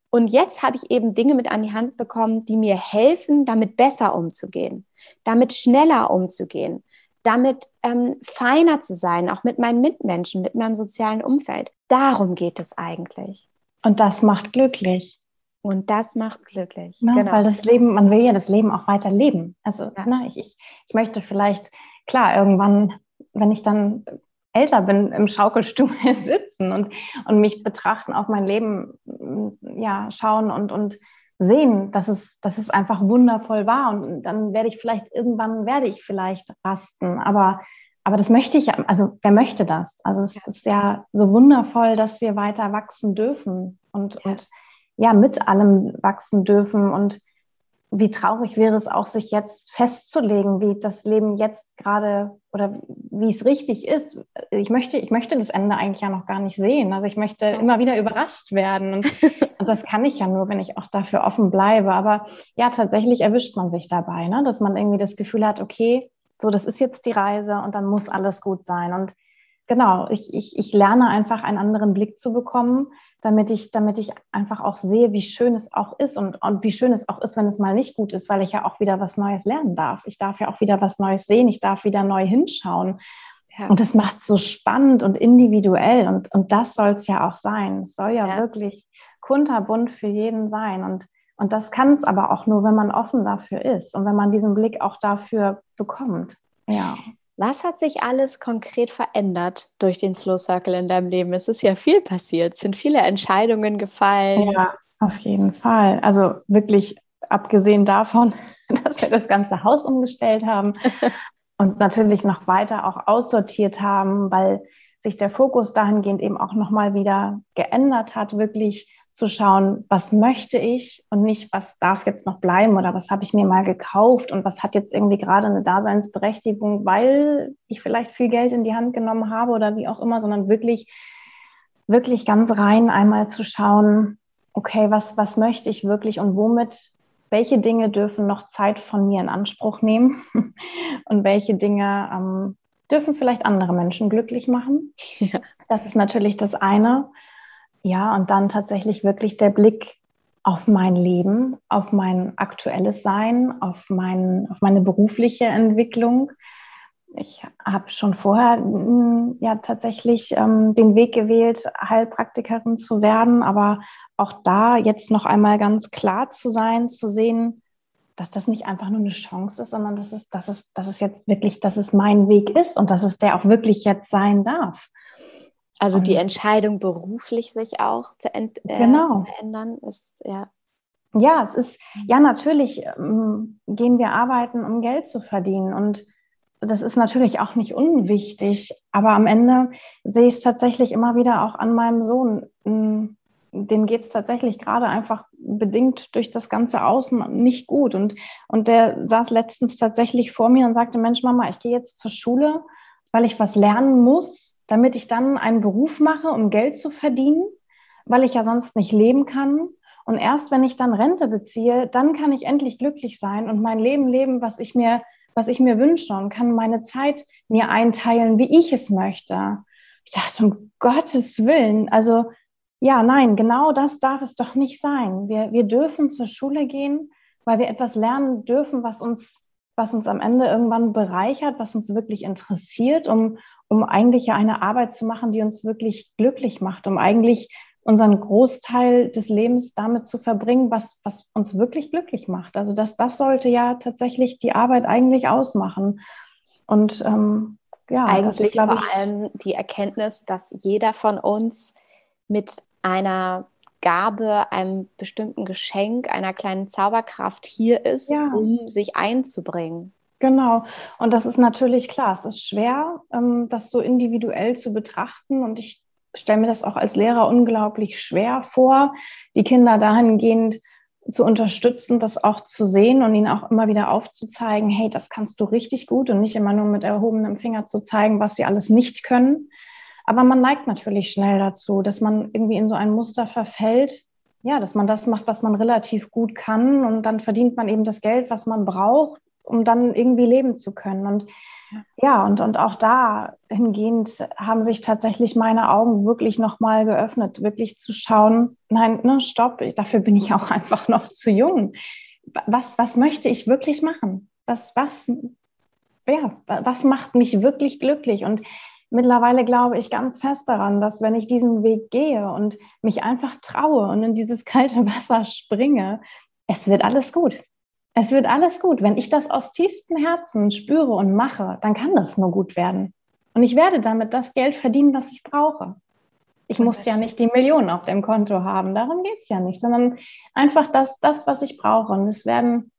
Und jetzt habe ich eben Dinge mit an die Hand bekommen, die mir helfen, damit besser umzugehen, damit schneller umzugehen damit ähm, feiner zu sein, auch mit meinen Mitmenschen, mit meinem sozialen Umfeld. Darum geht es eigentlich. Und das macht glücklich. Und das macht glücklich. Ja, genau. Weil das Leben, man will ja das Leben auch weiter leben. Also ja. ne, ich, ich, ich möchte vielleicht, klar, irgendwann, wenn ich dann älter bin, im Schaukelstuhl sitzen und, und mich betrachten, auf mein Leben ja, schauen und, und sehen, dass es, dass es einfach wundervoll war. Und dann werde ich vielleicht, irgendwann werde ich vielleicht rasten. Aber, aber das möchte ich, also wer möchte das? Also es ja. ist ja so wundervoll, dass wir weiter wachsen dürfen und, ja. und ja, mit allem wachsen dürfen. Und wie traurig wäre es auch, sich jetzt festzulegen, wie das Leben jetzt gerade oder wie es richtig ist. Ich möchte, ich möchte das Ende eigentlich ja noch gar nicht sehen. Also ich möchte immer wieder überrascht werden. Und, und das kann ich ja nur, wenn ich auch dafür offen bleibe. Aber ja, tatsächlich erwischt man sich dabei, ne? dass man irgendwie das Gefühl hat, okay, so, das ist jetzt die Reise und dann muss alles gut sein. Und genau, ich, ich, ich lerne einfach einen anderen Blick zu bekommen, damit ich, damit ich einfach auch sehe, wie schön es auch ist und, und wie schön es auch ist, wenn es mal nicht gut ist, weil ich ja auch wieder was Neues lernen darf. Ich darf ja auch wieder was Neues sehen, ich darf wieder neu hinschauen. Ja. Und das macht es so spannend und individuell und, und das soll es ja auch sein. Es soll ja, ja, wirklich kunterbunt für jeden sein. Und, und das kann es aber auch nur, wenn man offen dafür ist und wenn man diesen Blick auch dafür bekommt. Ja. Was hat sich alles konkret verändert durch den Slow Circle in deinem Leben? Es ist ja viel passiert, es sind viele Entscheidungen gefallen. Ja, auf jeden Fall. Also wirklich abgesehen davon, dass wir das ganze Haus umgestellt haben und natürlich noch weiter auch aussortiert haben, weil sich der Fokus dahingehend eben auch nochmal wieder geändert hat, wirklich zu schauen, was möchte ich und nicht, was darf jetzt noch bleiben oder was habe ich mir mal gekauft und was hat jetzt irgendwie gerade eine Daseinsberechtigung, weil ich vielleicht viel Geld in die Hand genommen habe oder wie auch immer, sondern wirklich, wirklich ganz rein einmal zu schauen, okay, was, was möchte ich wirklich und womit, welche Dinge dürfen noch Zeit von mir in Anspruch nehmen und welche Dinge ähm, dürfen vielleicht andere Menschen glücklich machen. Ja. Das ist natürlich das eine. Ja, und dann tatsächlich wirklich der Blick auf mein Leben, auf mein aktuelles Sein, auf, mein, auf meine berufliche Entwicklung. Ich habe schon vorher mm, ja tatsächlich ähm, den Weg gewählt, Heilpraktikerin zu werden, aber auch da jetzt noch einmal ganz klar zu sein, zu sehen, dass das nicht einfach nur eine Chance ist, sondern dass es, dass es, dass es jetzt wirklich, dass es mein Weg ist und dass es der auch wirklich jetzt sein darf. Also die Entscheidung beruflich sich auch zu äh, genau. verändern ist ja. Ja, es ist ja natürlich ähm, gehen wir arbeiten, um Geld zu verdienen und das ist natürlich auch nicht unwichtig, aber am Ende sehe ich es tatsächlich immer wieder auch an meinem Sohn. Hm, dem geht es tatsächlich gerade einfach bedingt durch das ganze Außen nicht gut. Und, und der saß letztens tatsächlich vor mir und sagte, Mensch, Mama, ich gehe jetzt zur Schule, weil ich was lernen muss damit ich dann einen Beruf mache, um Geld zu verdienen, weil ich ja sonst nicht leben kann. Und erst wenn ich dann Rente beziehe, dann kann ich endlich glücklich sein und mein Leben leben, was ich mir, was ich mir wünsche und kann meine Zeit mir einteilen, wie ich es möchte. Ich dachte, um Gottes Willen, also ja, nein, genau das darf es doch nicht sein. Wir, wir dürfen zur Schule gehen, weil wir etwas lernen dürfen, was uns was uns am Ende irgendwann bereichert, was uns wirklich interessiert, um, um eigentlich ja eine Arbeit zu machen, die uns wirklich glücklich macht, um eigentlich unseren Großteil des Lebens damit zu verbringen, was, was uns wirklich glücklich macht. Also das, das sollte ja tatsächlich die Arbeit eigentlich ausmachen. Und ähm, ja, eigentlich ist, vor ich, allem die Erkenntnis, dass jeder von uns mit einer Gabe, einem bestimmten Geschenk, einer kleinen Zauberkraft hier ist, ja. um sich einzubringen. Genau. Und das ist natürlich klar. Es ist schwer, ähm, das so individuell zu betrachten. Und ich stelle mir das auch als Lehrer unglaublich schwer vor, die Kinder dahingehend zu unterstützen, das auch zu sehen und ihnen auch immer wieder aufzuzeigen, hey, das kannst du richtig gut und nicht immer nur mit erhobenem Finger zu zeigen, was sie alles nicht können. Aber man neigt natürlich schnell dazu, dass man irgendwie in so ein Muster verfällt, ja, dass man das macht, was man relativ gut kann und dann verdient man eben das Geld, was man braucht, um dann irgendwie leben zu können. Und ja, und, und auch dahingehend haben sich tatsächlich meine Augen wirklich nochmal geöffnet, wirklich zu schauen, nein, ne, stopp, dafür bin ich auch einfach noch zu jung. Was, was möchte ich wirklich machen? Was, was, ja, was macht mich wirklich glücklich? Und mittlerweile glaube ich ganz fest daran, dass wenn ich diesen Weg gehe und mich einfach traue und in dieses kalte Wasser springe, es wird alles gut. Es wird alles gut. Wenn ich das aus tiefstem Herzen spüre und mache, dann kann das nur gut werden. Und ich werde damit das Geld verdienen, was ich brauche. Ich muss ja nicht die Millionen auf dem Konto haben, darum geht es ja nicht, sondern einfach das, das, was ich brauche. Und es werden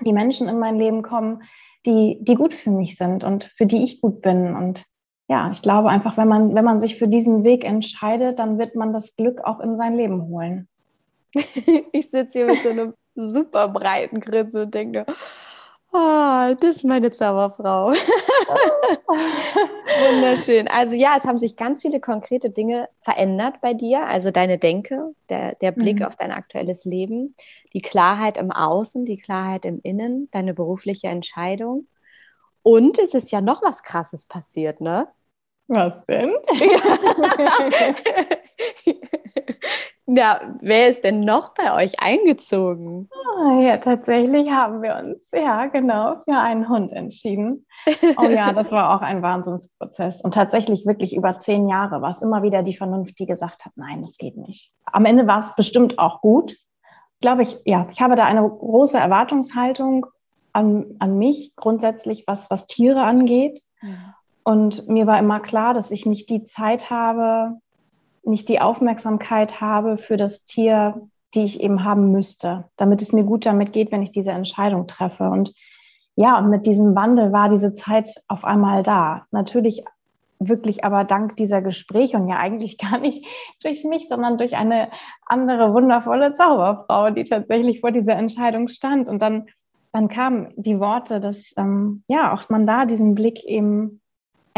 die Menschen in mein Leben kommen, die, die gut für mich sind und für die ich gut bin. Und ja, ich glaube einfach, wenn man, wenn man sich für diesen Weg entscheidet, dann wird man das Glück auch in sein Leben holen. ich sitze hier mit so einem super breiten Grinsen und denke, oh, das ist meine Zauberfrau. Wunderschön. Also ja, es haben sich ganz viele konkrete Dinge verändert bei dir. Also deine Denke, der, der Blick mhm. auf dein aktuelles Leben, die Klarheit im Außen, die Klarheit im Innen, deine berufliche Entscheidung. Und es ist ja noch was Krasses passiert, ne? Was denn? Ja, wer ist denn noch bei euch eingezogen? Oh, ja, tatsächlich haben wir uns, ja, genau, für einen Hund entschieden. Oh ja, das war auch ein Wahnsinnsprozess. Und tatsächlich wirklich über zehn Jahre war es immer wieder die Vernunft, die gesagt hat, nein, das geht nicht. Am Ende war es bestimmt auch gut. Glaube ich, ja, ich habe da eine große Erwartungshaltung an, an mich grundsätzlich, was, was Tiere angeht. Mhm. Und mir war immer klar, dass ich nicht die Zeit habe, nicht die Aufmerksamkeit habe für das Tier, die ich eben haben müsste, damit es mir gut damit geht, wenn ich diese Entscheidung treffe. Und ja, und mit diesem Wandel war diese Zeit auf einmal da. Natürlich wirklich aber dank dieser Gespräche und ja eigentlich gar nicht durch mich, sondern durch eine andere wundervolle Zauberfrau, die tatsächlich vor dieser Entscheidung stand. Und dann, dann kamen die Worte, dass ähm, ja auch man da diesen Blick eben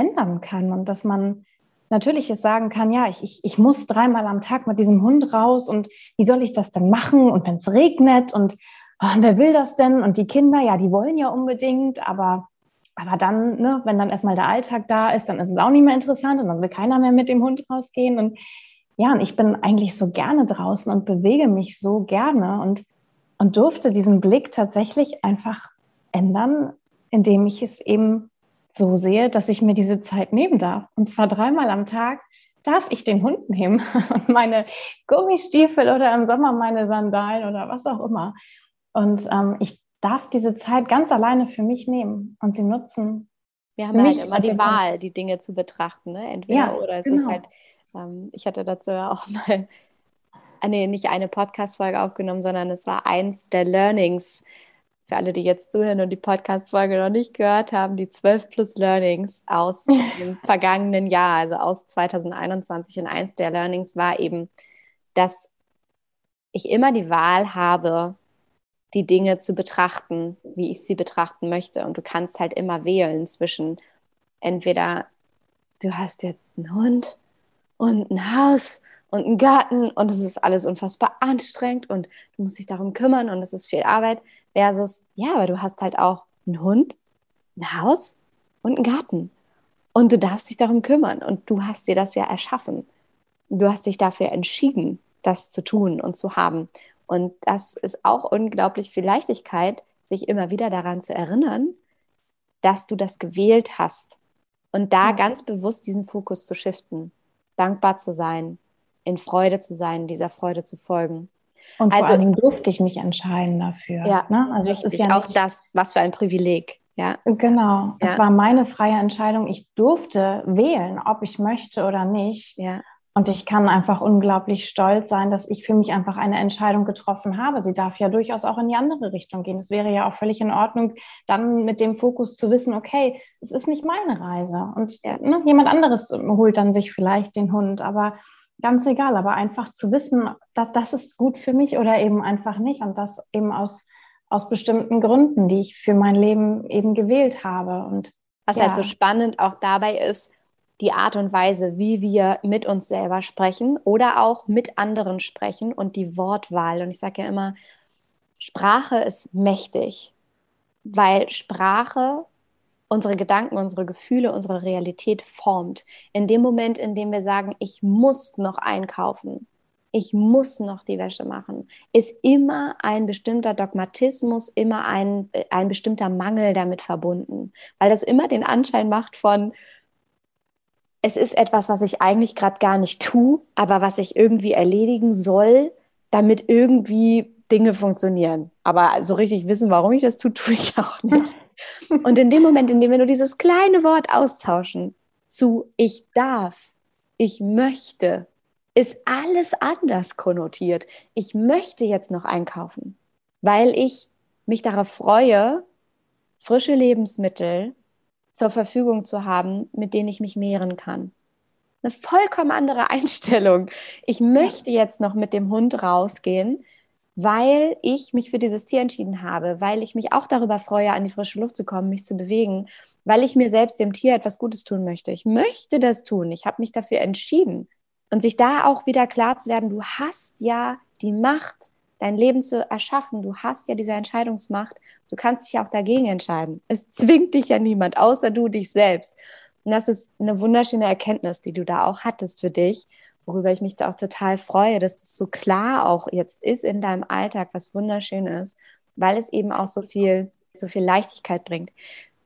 ändern kann und dass man natürlich es sagen kann, ja, ich, ich, ich muss dreimal am Tag mit diesem Hund raus und wie soll ich das denn machen? Und wenn es regnet und oh, wer will das denn? Und die Kinder, ja, die wollen ja unbedingt, aber, aber dann, ne, wenn dann erstmal der Alltag da ist, dann ist es auch nicht mehr interessant und dann will keiner mehr mit dem Hund rausgehen. Und ja, und ich bin eigentlich so gerne draußen und bewege mich so gerne und, und durfte diesen Blick tatsächlich einfach ändern, indem ich es eben so sehe, dass ich mir diese Zeit nehmen darf. Und zwar dreimal am Tag darf ich den Hund nehmen und meine Gummistiefel oder im Sommer meine Sandalen oder was auch immer. Und ähm, ich darf diese Zeit ganz alleine für mich nehmen und sie nutzen. Wir haben halt immer die Wahl, die Dinge zu betrachten. Ne? Entweder ja, oder es genau. ist halt, ähm, ich hatte dazu auch mal, äh, nee, nicht eine Podcast-Folge aufgenommen, sondern es war eins der Learnings, für alle, die jetzt zuhören und die Podcast-Folge noch nicht gehört haben, die 12 plus Learnings aus dem vergangenen Jahr, also aus 2021. Und eins der Learnings war eben, dass ich immer die Wahl habe, die Dinge zu betrachten, wie ich sie betrachten möchte. Und du kannst halt immer wählen zwischen entweder du hast jetzt einen Hund und ein Haus und einen Garten und es ist alles unfassbar anstrengend und du musst dich darum kümmern und es ist viel Arbeit versus, ja, aber du hast halt auch einen Hund, ein Haus und einen Garten. Und du darfst dich darum kümmern und du hast dir das ja erschaffen. Du hast dich dafür entschieden, das zu tun und zu haben. Und das ist auch unglaublich viel Leichtigkeit, sich immer wieder daran zu erinnern, dass du das gewählt hast. Und da ja. ganz bewusst diesen Fokus zu shiften, dankbar zu sein, in Freude zu sein, dieser Freude zu folgen. Und also, vor allem durfte ich mich entscheiden dafür. Ja, ne? also es ist ja auch das, was für ein Privileg. Ja. Genau. Ja. Es war meine freie Entscheidung. Ich durfte wählen, ob ich möchte oder nicht. Ja. Und ich kann einfach unglaublich stolz sein, dass ich für mich einfach eine Entscheidung getroffen habe. Sie darf ja durchaus auch in die andere Richtung gehen. Es wäre ja auch völlig in Ordnung, dann mit dem Fokus zu wissen, okay, es ist nicht meine Reise. Und ne, jemand anderes holt dann sich vielleicht den Hund. Aber ganz egal, aber einfach zu wissen, dass das ist gut für mich oder eben einfach nicht. Und das eben aus, aus bestimmten Gründen, die ich für mein Leben eben gewählt habe. Und was ja. halt so spannend auch dabei ist, die Art und Weise, wie wir mit uns selber sprechen oder auch mit anderen sprechen und die Wortwahl. Und ich sage ja immer, Sprache ist mächtig, weil Sprache unsere Gedanken, unsere Gefühle, unsere Realität formt. In dem Moment, in dem wir sagen, ich muss noch einkaufen, ich muss noch die Wäsche machen, ist immer ein bestimmter Dogmatismus, immer ein, ein bestimmter Mangel damit verbunden, weil das immer den Anschein macht von, es ist etwas, was ich eigentlich gerade gar nicht tue, aber was ich irgendwie erledigen soll, damit irgendwie Dinge funktionieren. Aber so richtig wissen, warum ich das tue, tue ich auch nicht. Und in dem Moment, in dem wir nur dieses kleine Wort austauschen zu ich darf, ich möchte, ist alles anders konnotiert. Ich möchte jetzt noch einkaufen, weil ich mich darauf freue, frische Lebensmittel zur Verfügung zu haben, mit denen ich mich mehren kann. Eine vollkommen andere Einstellung. Ich möchte jetzt noch mit dem Hund rausgehen, weil ich mich für dieses Tier entschieden habe, weil ich mich auch darüber freue, an die frische Luft zu kommen, mich zu bewegen, weil ich mir selbst dem Tier etwas Gutes tun möchte. Ich möchte das tun. Ich habe mich dafür entschieden. Und sich da auch wieder klar zu werden, du hast ja die Macht, dein Leben zu erschaffen. Du hast ja diese Entscheidungsmacht. Du kannst dich ja auch dagegen entscheiden. Es zwingt dich ja niemand, außer du dich selbst. Und das ist eine wunderschöne Erkenntnis, die du da auch hattest für dich, worüber ich mich da auch total freue, dass das so klar auch jetzt ist in deinem Alltag, was wunderschön ist, weil es eben auch so viel, so viel Leichtigkeit bringt.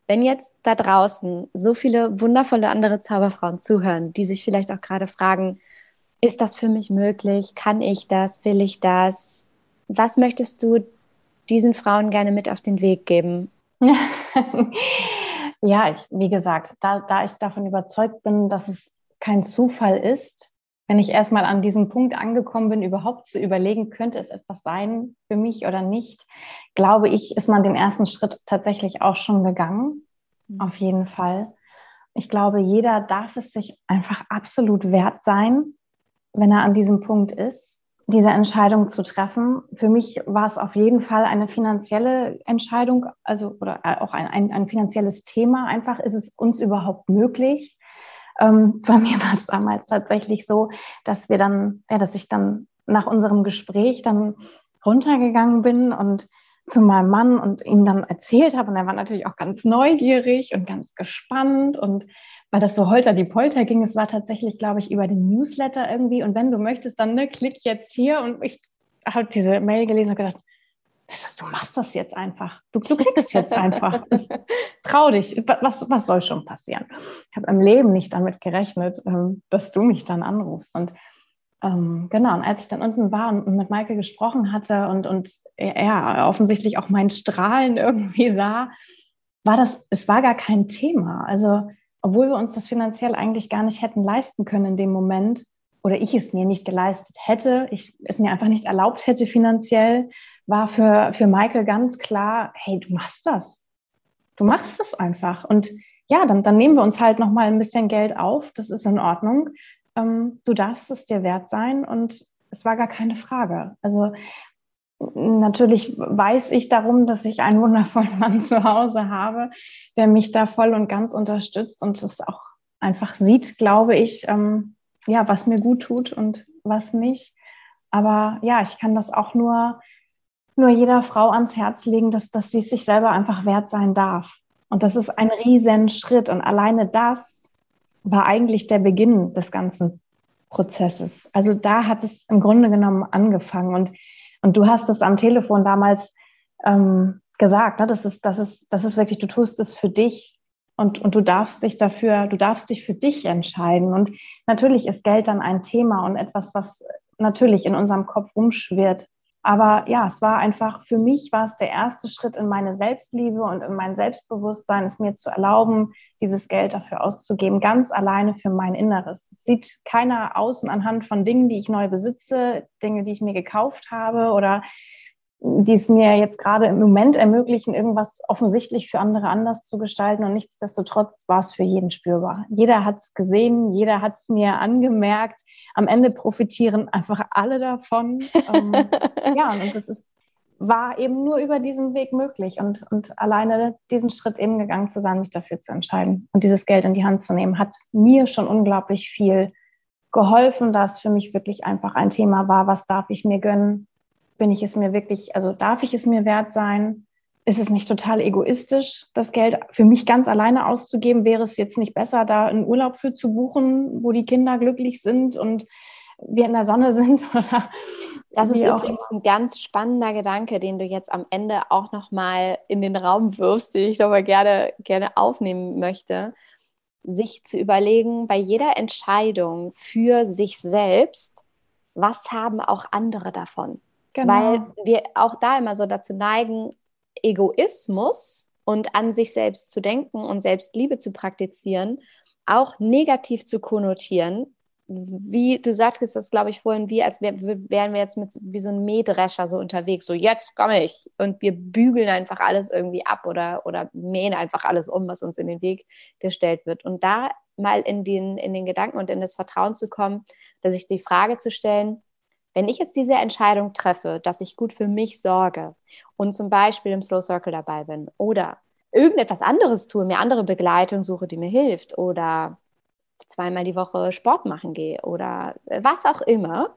Wenn jetzt da draußen so viele wundervolle andere Zauberfrauen zuhören, die sich vielleicht auch gerade fragen, ist das für mich möglich? Kann ich das? Will ich das? Was möchtest du diesen Frauen gerne mit auf den Weg geben? ja, ich, wie gesagt, da, da ich davon überzeugt bin, dass es kein Zufall ist, wenn ich erstmal an diesem Punkt angekommen bin, überhaupt zu überlegen, könnte es etwas sein für mich oder nicht, glaube ich, ist man den ersten Schritt tatsächlich auch schon gegangen. Mhm. Auf jeden Fall. Ich glaube, jeder darf es sich einfach absolut wert sein, wenn er an diesem Punkt ist diese Entscheidung zu treffen. Für mich war es auf jeden Fall eine finanzielle Entscheidung, also oder äh, auch ein, ein, ein finanzielles Thema. Einfach ist es uns überhaupt möglich. Ähm, bei mir war es damals tatsächlich so, dass wir dann, ja, dass ich dann nach unserem Gespräch dann runtergegangen bin und zu meinem Mann und ihm dann erzählt habe. Und er war natürlich auch ganz neugierig und ganz gespannt und weil das so holter die Polter ging. Es war tatsächlich, glaube ich, über den Newsletter irgendwie. Und wenn du möchtest, dann ne, klick jetzt hier. Und ich habe diese Mail gelesen und gedacht, du machst das jetzt einfach. Du, du klickst jetzt einfach. Das, trau dich. Was, was soll schon passieren? Ich habe im Leben nicht damit gerechnet, ähm, dass du mich dann anrufst. Und ähm, genau, und als ich dann unten war und mit Maike gesprochen hatte und, und er offensichtlich auch mein Strahlen irgendwie sah, war das, es war gar kein Thema. Also obwohl wir uns das finanziell eigentlich gar nicht hätten leisten können in dem Moment oder ich es mir nicht geleistet hätte, ich es mir einfach nicht erlaubt hätte finanziell, war für, für Michael ganz klar, hey, du machst das. Du machst das einfach. Und ja, dann, dann nehmen wir uns halt nochmal ein bisschen Geld auf. Das ist in Ordnung. Ähm, du darfst es dir wert sein und es war gar keine Frage. Also Natürlich weiß ich darum, dass ich einen wundervollen Mann zu Hause habe, der mich da voll und ganz unterstützt und es auch einfach sieht, glaube ich, ähm, ja, was mir gut tut und was nicht. Aber ja, ich kann das auch nur, nur jeder Frau ans Herz legen, dass, dass sie sich selber einfach wert sein darf. Und das ist ein riesen Schritt. Und alleine das war eigentlich der Beginn des ganzen Prozesses. Also da hat es im Grunde genommen angefangen. Und und du hast es am Telefon damals ähm, gesagt, ne? das, ist, das, ist, das ist wirklich, du tust es für dich und, und du darfst dich dafür, du darfst dich für dich entscheiden. Und natürlich ist Geld dann ein Thema und etwas, was natürlich in unserem Kopf rumschwirrt. Aber ja, es war einfach, für mich war es der erste Schritt in meine Selbstliebe und in mein Selbstbewusstsein, es mir zu erlauben, dieses Geld dafür auszugeben, ganz alleine für mein Inneres. Es sieht keiner außen anhand von Dingen, die ich neu besitze, Dinge, die ich mir gekauft habe oder die es mir jetzt gerade im Moment ermöglichen, irgendwas offensichtlich für andere anders zu gestalten. Und nichtsdestotrotz war es für jeden spürbar. Jeder hat es gesehen, jeder hat es mir angemerkt. Am Ende profitieren einfach alle davon. ähm, ja, und das ist, war eben nur über diesen Weg möglich. Und, und alleine diesen Schritt eben gegangen zu sein, mich dafür zu entscheiden und dieses Geld in die Hand zu nehmen, hat mir schon unglaublich viel geholfen, dass für mich wirklich einfach ein Thema war, was darf ich mir gönnen, bin ich es mir wirklich, also darf ich es mir wert sein? Ist es nicht total egoistisch, das Geld für mich ganz alleine auszugeben? Wäre es jetzt nicht besser, da einen Urlaub für zu buchen, wo die Kinder glücklich sind und wir in der Sonne sind? das ist übrigens ein ganz spannender Gedanke, den du jetzt am Ende auch nochmal in den Raum wirfst, den ich nochmal gerne, gerne aufnehmen möchte. Sich zu überlegen, bei jeder Entscheidung für sich selbst, was haben auch andere davon? Genau. Weil wir auch da immer so dazu neigen, Egoismus und an sich selbst zu denken und Selbstliebe zu praktizieren, auch negativ zu konnotieren. Wie du sagtest das, glaube ich, vorhin, wie als wär, wären wir jetzt mit wie so einem Mähdrescher so unterwegs, so jetzt komme ich und wir bügeln einfach alles irgendwie ab oder, oder mähen einfach alles um, was uns in den Weg gestellt wird. Und da mal in den, in den Gedanken und in das Vertrauen zu kommen, dass sich die Frage zu stellen, wenn ich jetzt diese Entscheidung treffe, dass ich gut für mich sorge und zum Beispiel im Slow Circle dabei bin oder irgendetwas anderes tue, mir andere Begleitung suche, die mir hilft oder zweimal die Woche Sport machen gehe oder was auch immer,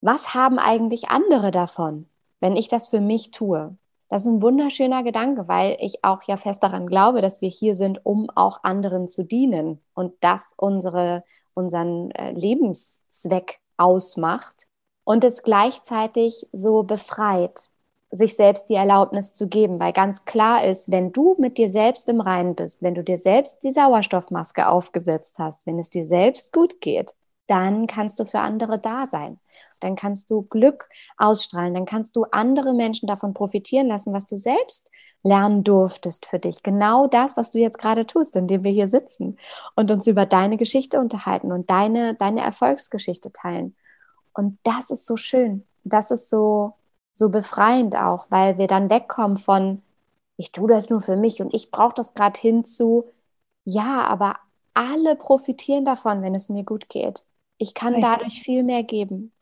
was haben eigentlich andere davon, wenn ich das für mich tue? Das ist ein wunderschöner Gedanke, weil ich auch ja fest daran glaube, dass wir hier sind, um auch anderen zu dienen und das unsere, unseren äh, Lebenszweck ausmacht und es gleichzeitig so befreit, sich selbst die Erlaubnis zu geben, weil ganz klar ist, wenn du mit dir selbst im Reinen bist, wenn du dir selbst die Sauerstoffmaske aufgesetzt hast, wenn es dir selbst gut geht, dann kannst du für andere da sein. Dann kannst du Glück ausstrahlen, dann kannst du andere Menschen davon profitieren lassen, was du selbst lernen durftest für dich. Genau das, was du jetzt gerade tust, indem wir hier sitzen und uns über deine Geschichte unterhalten und deine, deine Erfolgsgeschichte teilen. Und das ist so schön. Das ist so, so befreiend auch, weil wir dann wegkommen von, ich tue das nur für mich und ich brauche das gerade hinzu. Ja, aber alle profitieren davon, wenn es mir gut geht. Ich kann Richtig. dadurch viel mehr geben.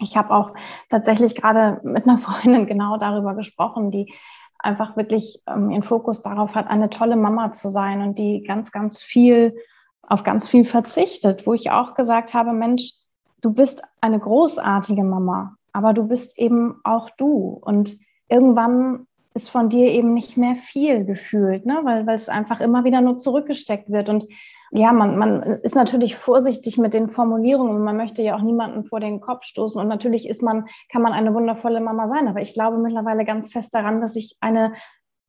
Ich habe auch tatsächlich gerade mit einer Freundin genau darüber gesprochen, die einfach wirklich ähm, ihren Fokus darauf hat, eine tolle Mama zu sein und die ganz, ganz viel auf ganz viel verzichtet, wo ich auch gesagt habe, Mensch, du bist eine großartige Mama, aber du bist eben auch du. Und irgendwann ist von dir eben nicht mehr viel gefühlt, ne? weil, weil es einfach immer wieder nur zurückgesteckt wird. Und ja, man, man ist natürlich vorsichtig mit den Formulierungen und man möchte ja auch niemanden vor den Kopf stoßen. Und natürlich ist man, kann man eine wundervolle Mama sein. Aber ich glaube mittlerweile ganz fest daran, dass ich eine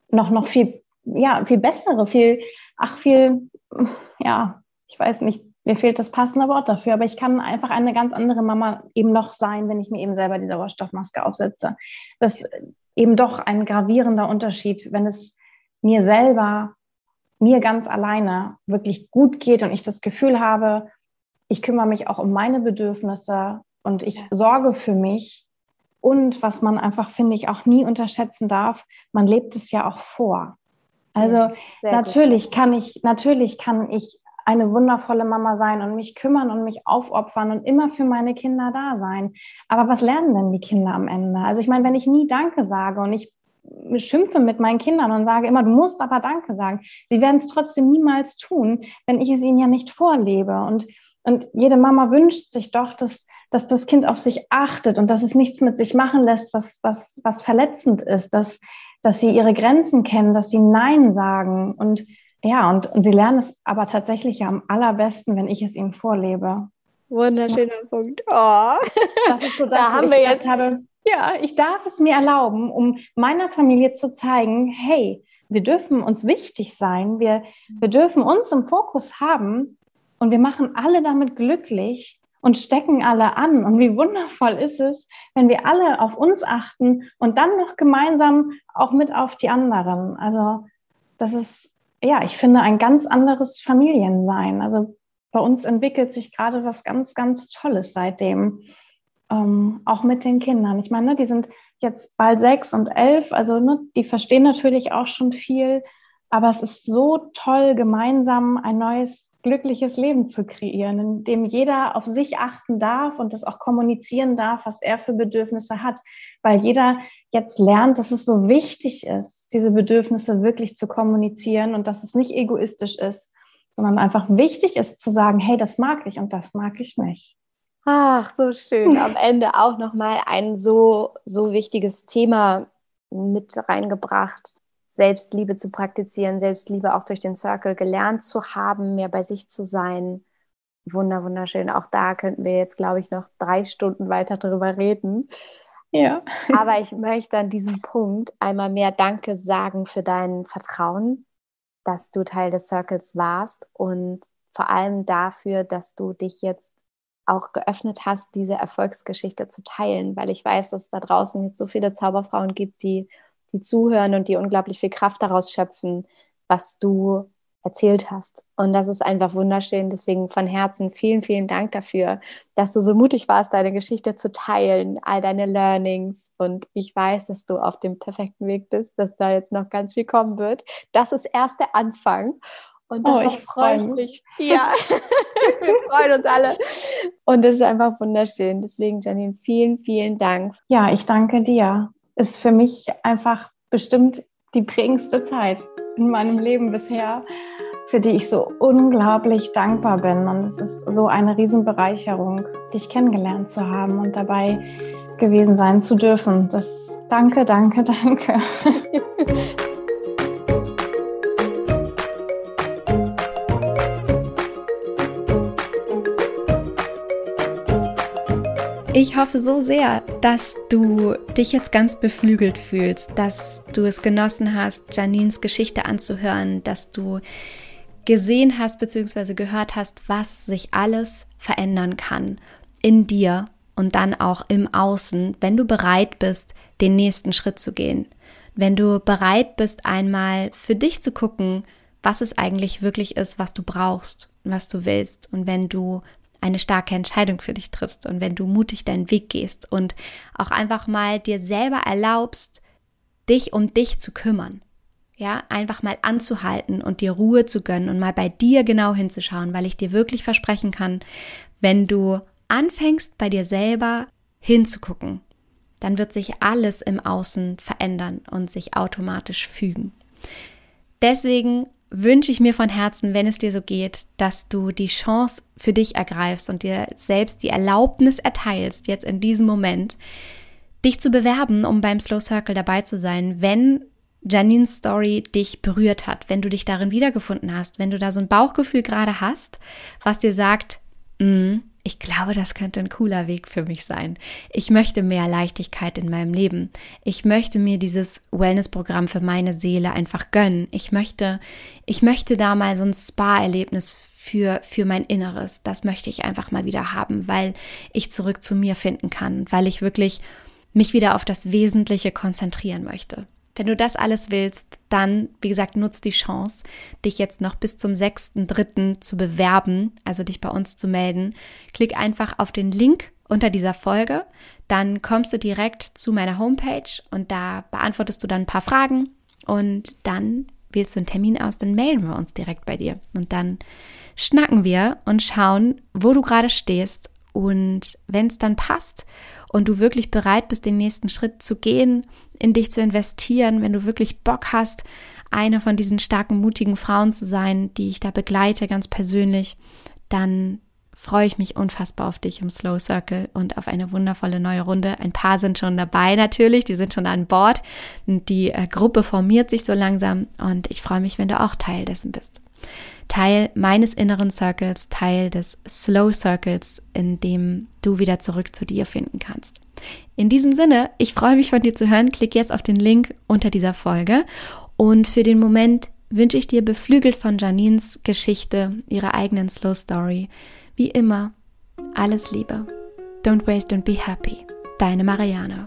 noch, noch viel, ja, viel bessere, viel, ach, viel, ja, ich weiß nicht, mir fehlt das passende Wort dafür, aber ich kann einfach eine ganz andere Mama eben noch sein, wenn ich mir eben selber die Sauerstoffmaske aufsetze. Das eben doch ein gravierender Unterschied, wenn es mir selber mir ganz alleine wirklich gut geht und ich das Gefühl habe, ich kümmere mich auch um meine Bedürfnisse und ich sorge für mich. Und was man einfach, finde ich, auch nie unterschätzen darf, man lebt es ja auch vor. Also Sehr natürlich gut. kann ich, natürlich kann ich eine wundervolle Mama sein und mich kümmern und mich aufopfern und immer für meine Kinder da sein. Aber was lernen denn die Kinder am Ende? Also ich meine, wenn ich nie Danke sage und ich schimpfe mit meinen Kindern und sage immer, du musst aber Danke sagen. Sie werden es trotzdem niemals tun, wenn ich es ihnen ja nicht vorlebe. Und, und jede Mama wünscht sich doch, dass, dass das Kind auf sich achtet und dass es nichts mit sich machen lässt, was, was, was verletzend ist, dass, dass sie ihre Grenzen kennen, dass sie Nein sagen. Und ja, und, und sie lernen es aber tatsächlich ja am allerbesten, wenn ich es ihnen vorlebe. Wunderschöner ja. Punkt. Oh. Das ist so das, da haben wir jetzt habe, ja, ich darf es mir erlauben, um meiner Familie zu zeigen, hey, wir dürfen uns wichtig sein, wir, wir dürfen uns im Fokus haben und wir machen alle damit glücklich und stecken alle an. Und wie wundervoll ist es, wenn wir alle auf uns achten und dann noch gemeinsam auch mit auf die anderen. Also das ist, ja, ich finde, ein ganz anderes Familiensein. Also bei uns entwickelt sich gerade was ganz, ganz Tolles seitdem. Ähm, auch mit den Kindern. Ich meine, die sind jetzt bald sechs und elf, also ne, die verstehen natürlich auch schon viel, aber es ist so toll, gemeinsam ein neues glückliches Leben zu kreieren, in dem jeder auf sich achten darf und das auch kommunizieren darf, was er für Bedürfnisse hat, weil jeder jetzt lernt, dass es so wichtig ist, diese Bedürfnisse wirklich zu kommunizieren und dass es nicht egoistisch ist, sondern einfach wichtig ist zu sagen, hey, das mag ich und das mag ich nicht. Ach, so schön. Am Ende auch nochmal ein so, so wichtiges Thema mit reingebracht Selbstliebe zu praktizieren, Selbstliebe auch durch den Circle gelernt zu haben, mehr bei sich zu sein. Wunder, wunderschön. Auch da könnten wir jetzt, glaube ich, noch drei Stunden weiter drüber reden. Ja. Aber ich möchte an diesem Punkt einmal mehr Danke sagen für dein Vertrauen, dass du Teil des Circles warst und vor allem dafür, dass du dich jetzt auch geöffnet hast, diese Erfolgsgeschichte zu teilen, weil ich weiß, dass es da draußen jetzt so viele Zauberfrauen gibt, die die zuhören und die unglaublich viel Kraft daraus schöpfen, was du erzählt hast. Und das ist einfach wunderschön. Deswegen von Herzen vielen, vielen Dank dafür, dass du so mutig warst, deine Geschichte zu teilen, all deine Learnings. Und ich weiß, dass du auf dem perfekten Weg bist, dass da jetzt noch ganz viel kommen wird. Das ist erst der Anfang. Und oh, ich freue mich. Ja, wir freuen uns alle. Und es ist einfach wunderschön. Deswegen, Janine, vielen, vielen Dank. Ja, ich danke dir ist für mich einfach bestimmt die prägendste Zeit in meinem Leben bisher, für die ich so unglaublich dankbar bin. Und es ist so eine Riesenbereicherung, dich kennengelernt zu haben und dabei gewesen sein zu dürfen. Das danke, danke, danke. Ich hoffe so sehr, dass du dich jetzt ganz beflügelt fühlst, dass du es genossen hast, Janines Geschichte anzuhören, dass du gesehen hast bzw. gehört hast, was sich alles verändern kann in dir und dann auch im Außen, wenn du bereit bist, den nächsten Schritt zu gehen. Wenn du bereit bist, einmal für dich zu gucken, was es eigentlich wirklich ist, was du brauchst, was du willst. Und wenn du eine starke Entscheidung für dich triffst und wenn du mutig deinen Weg gehst und auch einfach mal dir selber erlaubst, dich um dich zu kümmern. Ja, einfach mal anzuhalten und dir Ruhe zu gönnen und mal bei dir genau hinzuschauen, weil ich dir wirklich versprechen kann, wenn du anfängst bei dir selber hinzugucken, dann wird sich alles im Außen verändern und sich automatisch fügen. Deswegen wünsche ich mir von Herzen, wenn es dir so geht, dass du die Chance für dich ergreifst und dir selbst die Erlaubnis erteilst, jetzt in diesem Moment, dich zu bewerben, um beim Slow Circle dabei zu sein, wenn Janines Story dich berührt hat, wenn du dich darin wiedergefunden hast, wenn du da so ein Bauchgefühl gerade hast, was dir sagt, mm, ich glaube, das könnte ein cooler Weg für mich sein. Ich möchte mehr Leichtigkeit in meinem Leben. Ich möchte mir dieses Wellness-Programm für meine Seele einfach gönnen. Ich möchte, ich möchte da mal so ein Spa-Erlebnis für, für mein Inneres. Das möchte ich einfach mal wieder haben, weil ich zurück zu mir finden kann, weil ich wirklich mich wieder auf das Wesentliche konzentrieren möchte. Wenn du das alles willst, dann, wie gesagt, nutzt die Chance, dich jetzt noch bis zum 6.3. zu bewerben, also dich bei uns zu melden. Klick einfach auf den Link unter dieser Folge, dann kommst du direkt zu meiner Homepage und da beantwortest du dann ein paar Fragen und dann wählst du einen Termin aus, dann melden wir uns direkt bei dir und dann schnacken wir und schauen, wo du gerade stehst und wenn es dann passt und du wirklich bereit bist, den nächsten Schritt zu gehen, in dich zu investieren, wenn du wirklich Bock hast, eine von diesen starken, mutigen Frauen zu sein, die ich da begleite, ganz persönlich, dann freue ich mich unfassbar auf dich im Slow Circle und auf eine wundervolle neue Runde. Ein paar sind schon dabei natürlich, die sind schon an Bord. Die äh, Gruppe formiert sich so langsam und ich freue mich, wenn du auch Teil dessen bist. Teil meines inneren Circles, Teil des Slow Circles, in dem du wieder zurück zu dir finden kannst. In diesem Sinne, ich freue mich von dir zu hören. Klick jetzt auf den Link unter dieser Folge. Und für den Moment wünsche ich dir beflügelt von Janines Geschichte, ihrer eigenen Slow Story, wie immer Alles Liebe. Don't waste and be happy. Deine Marianne.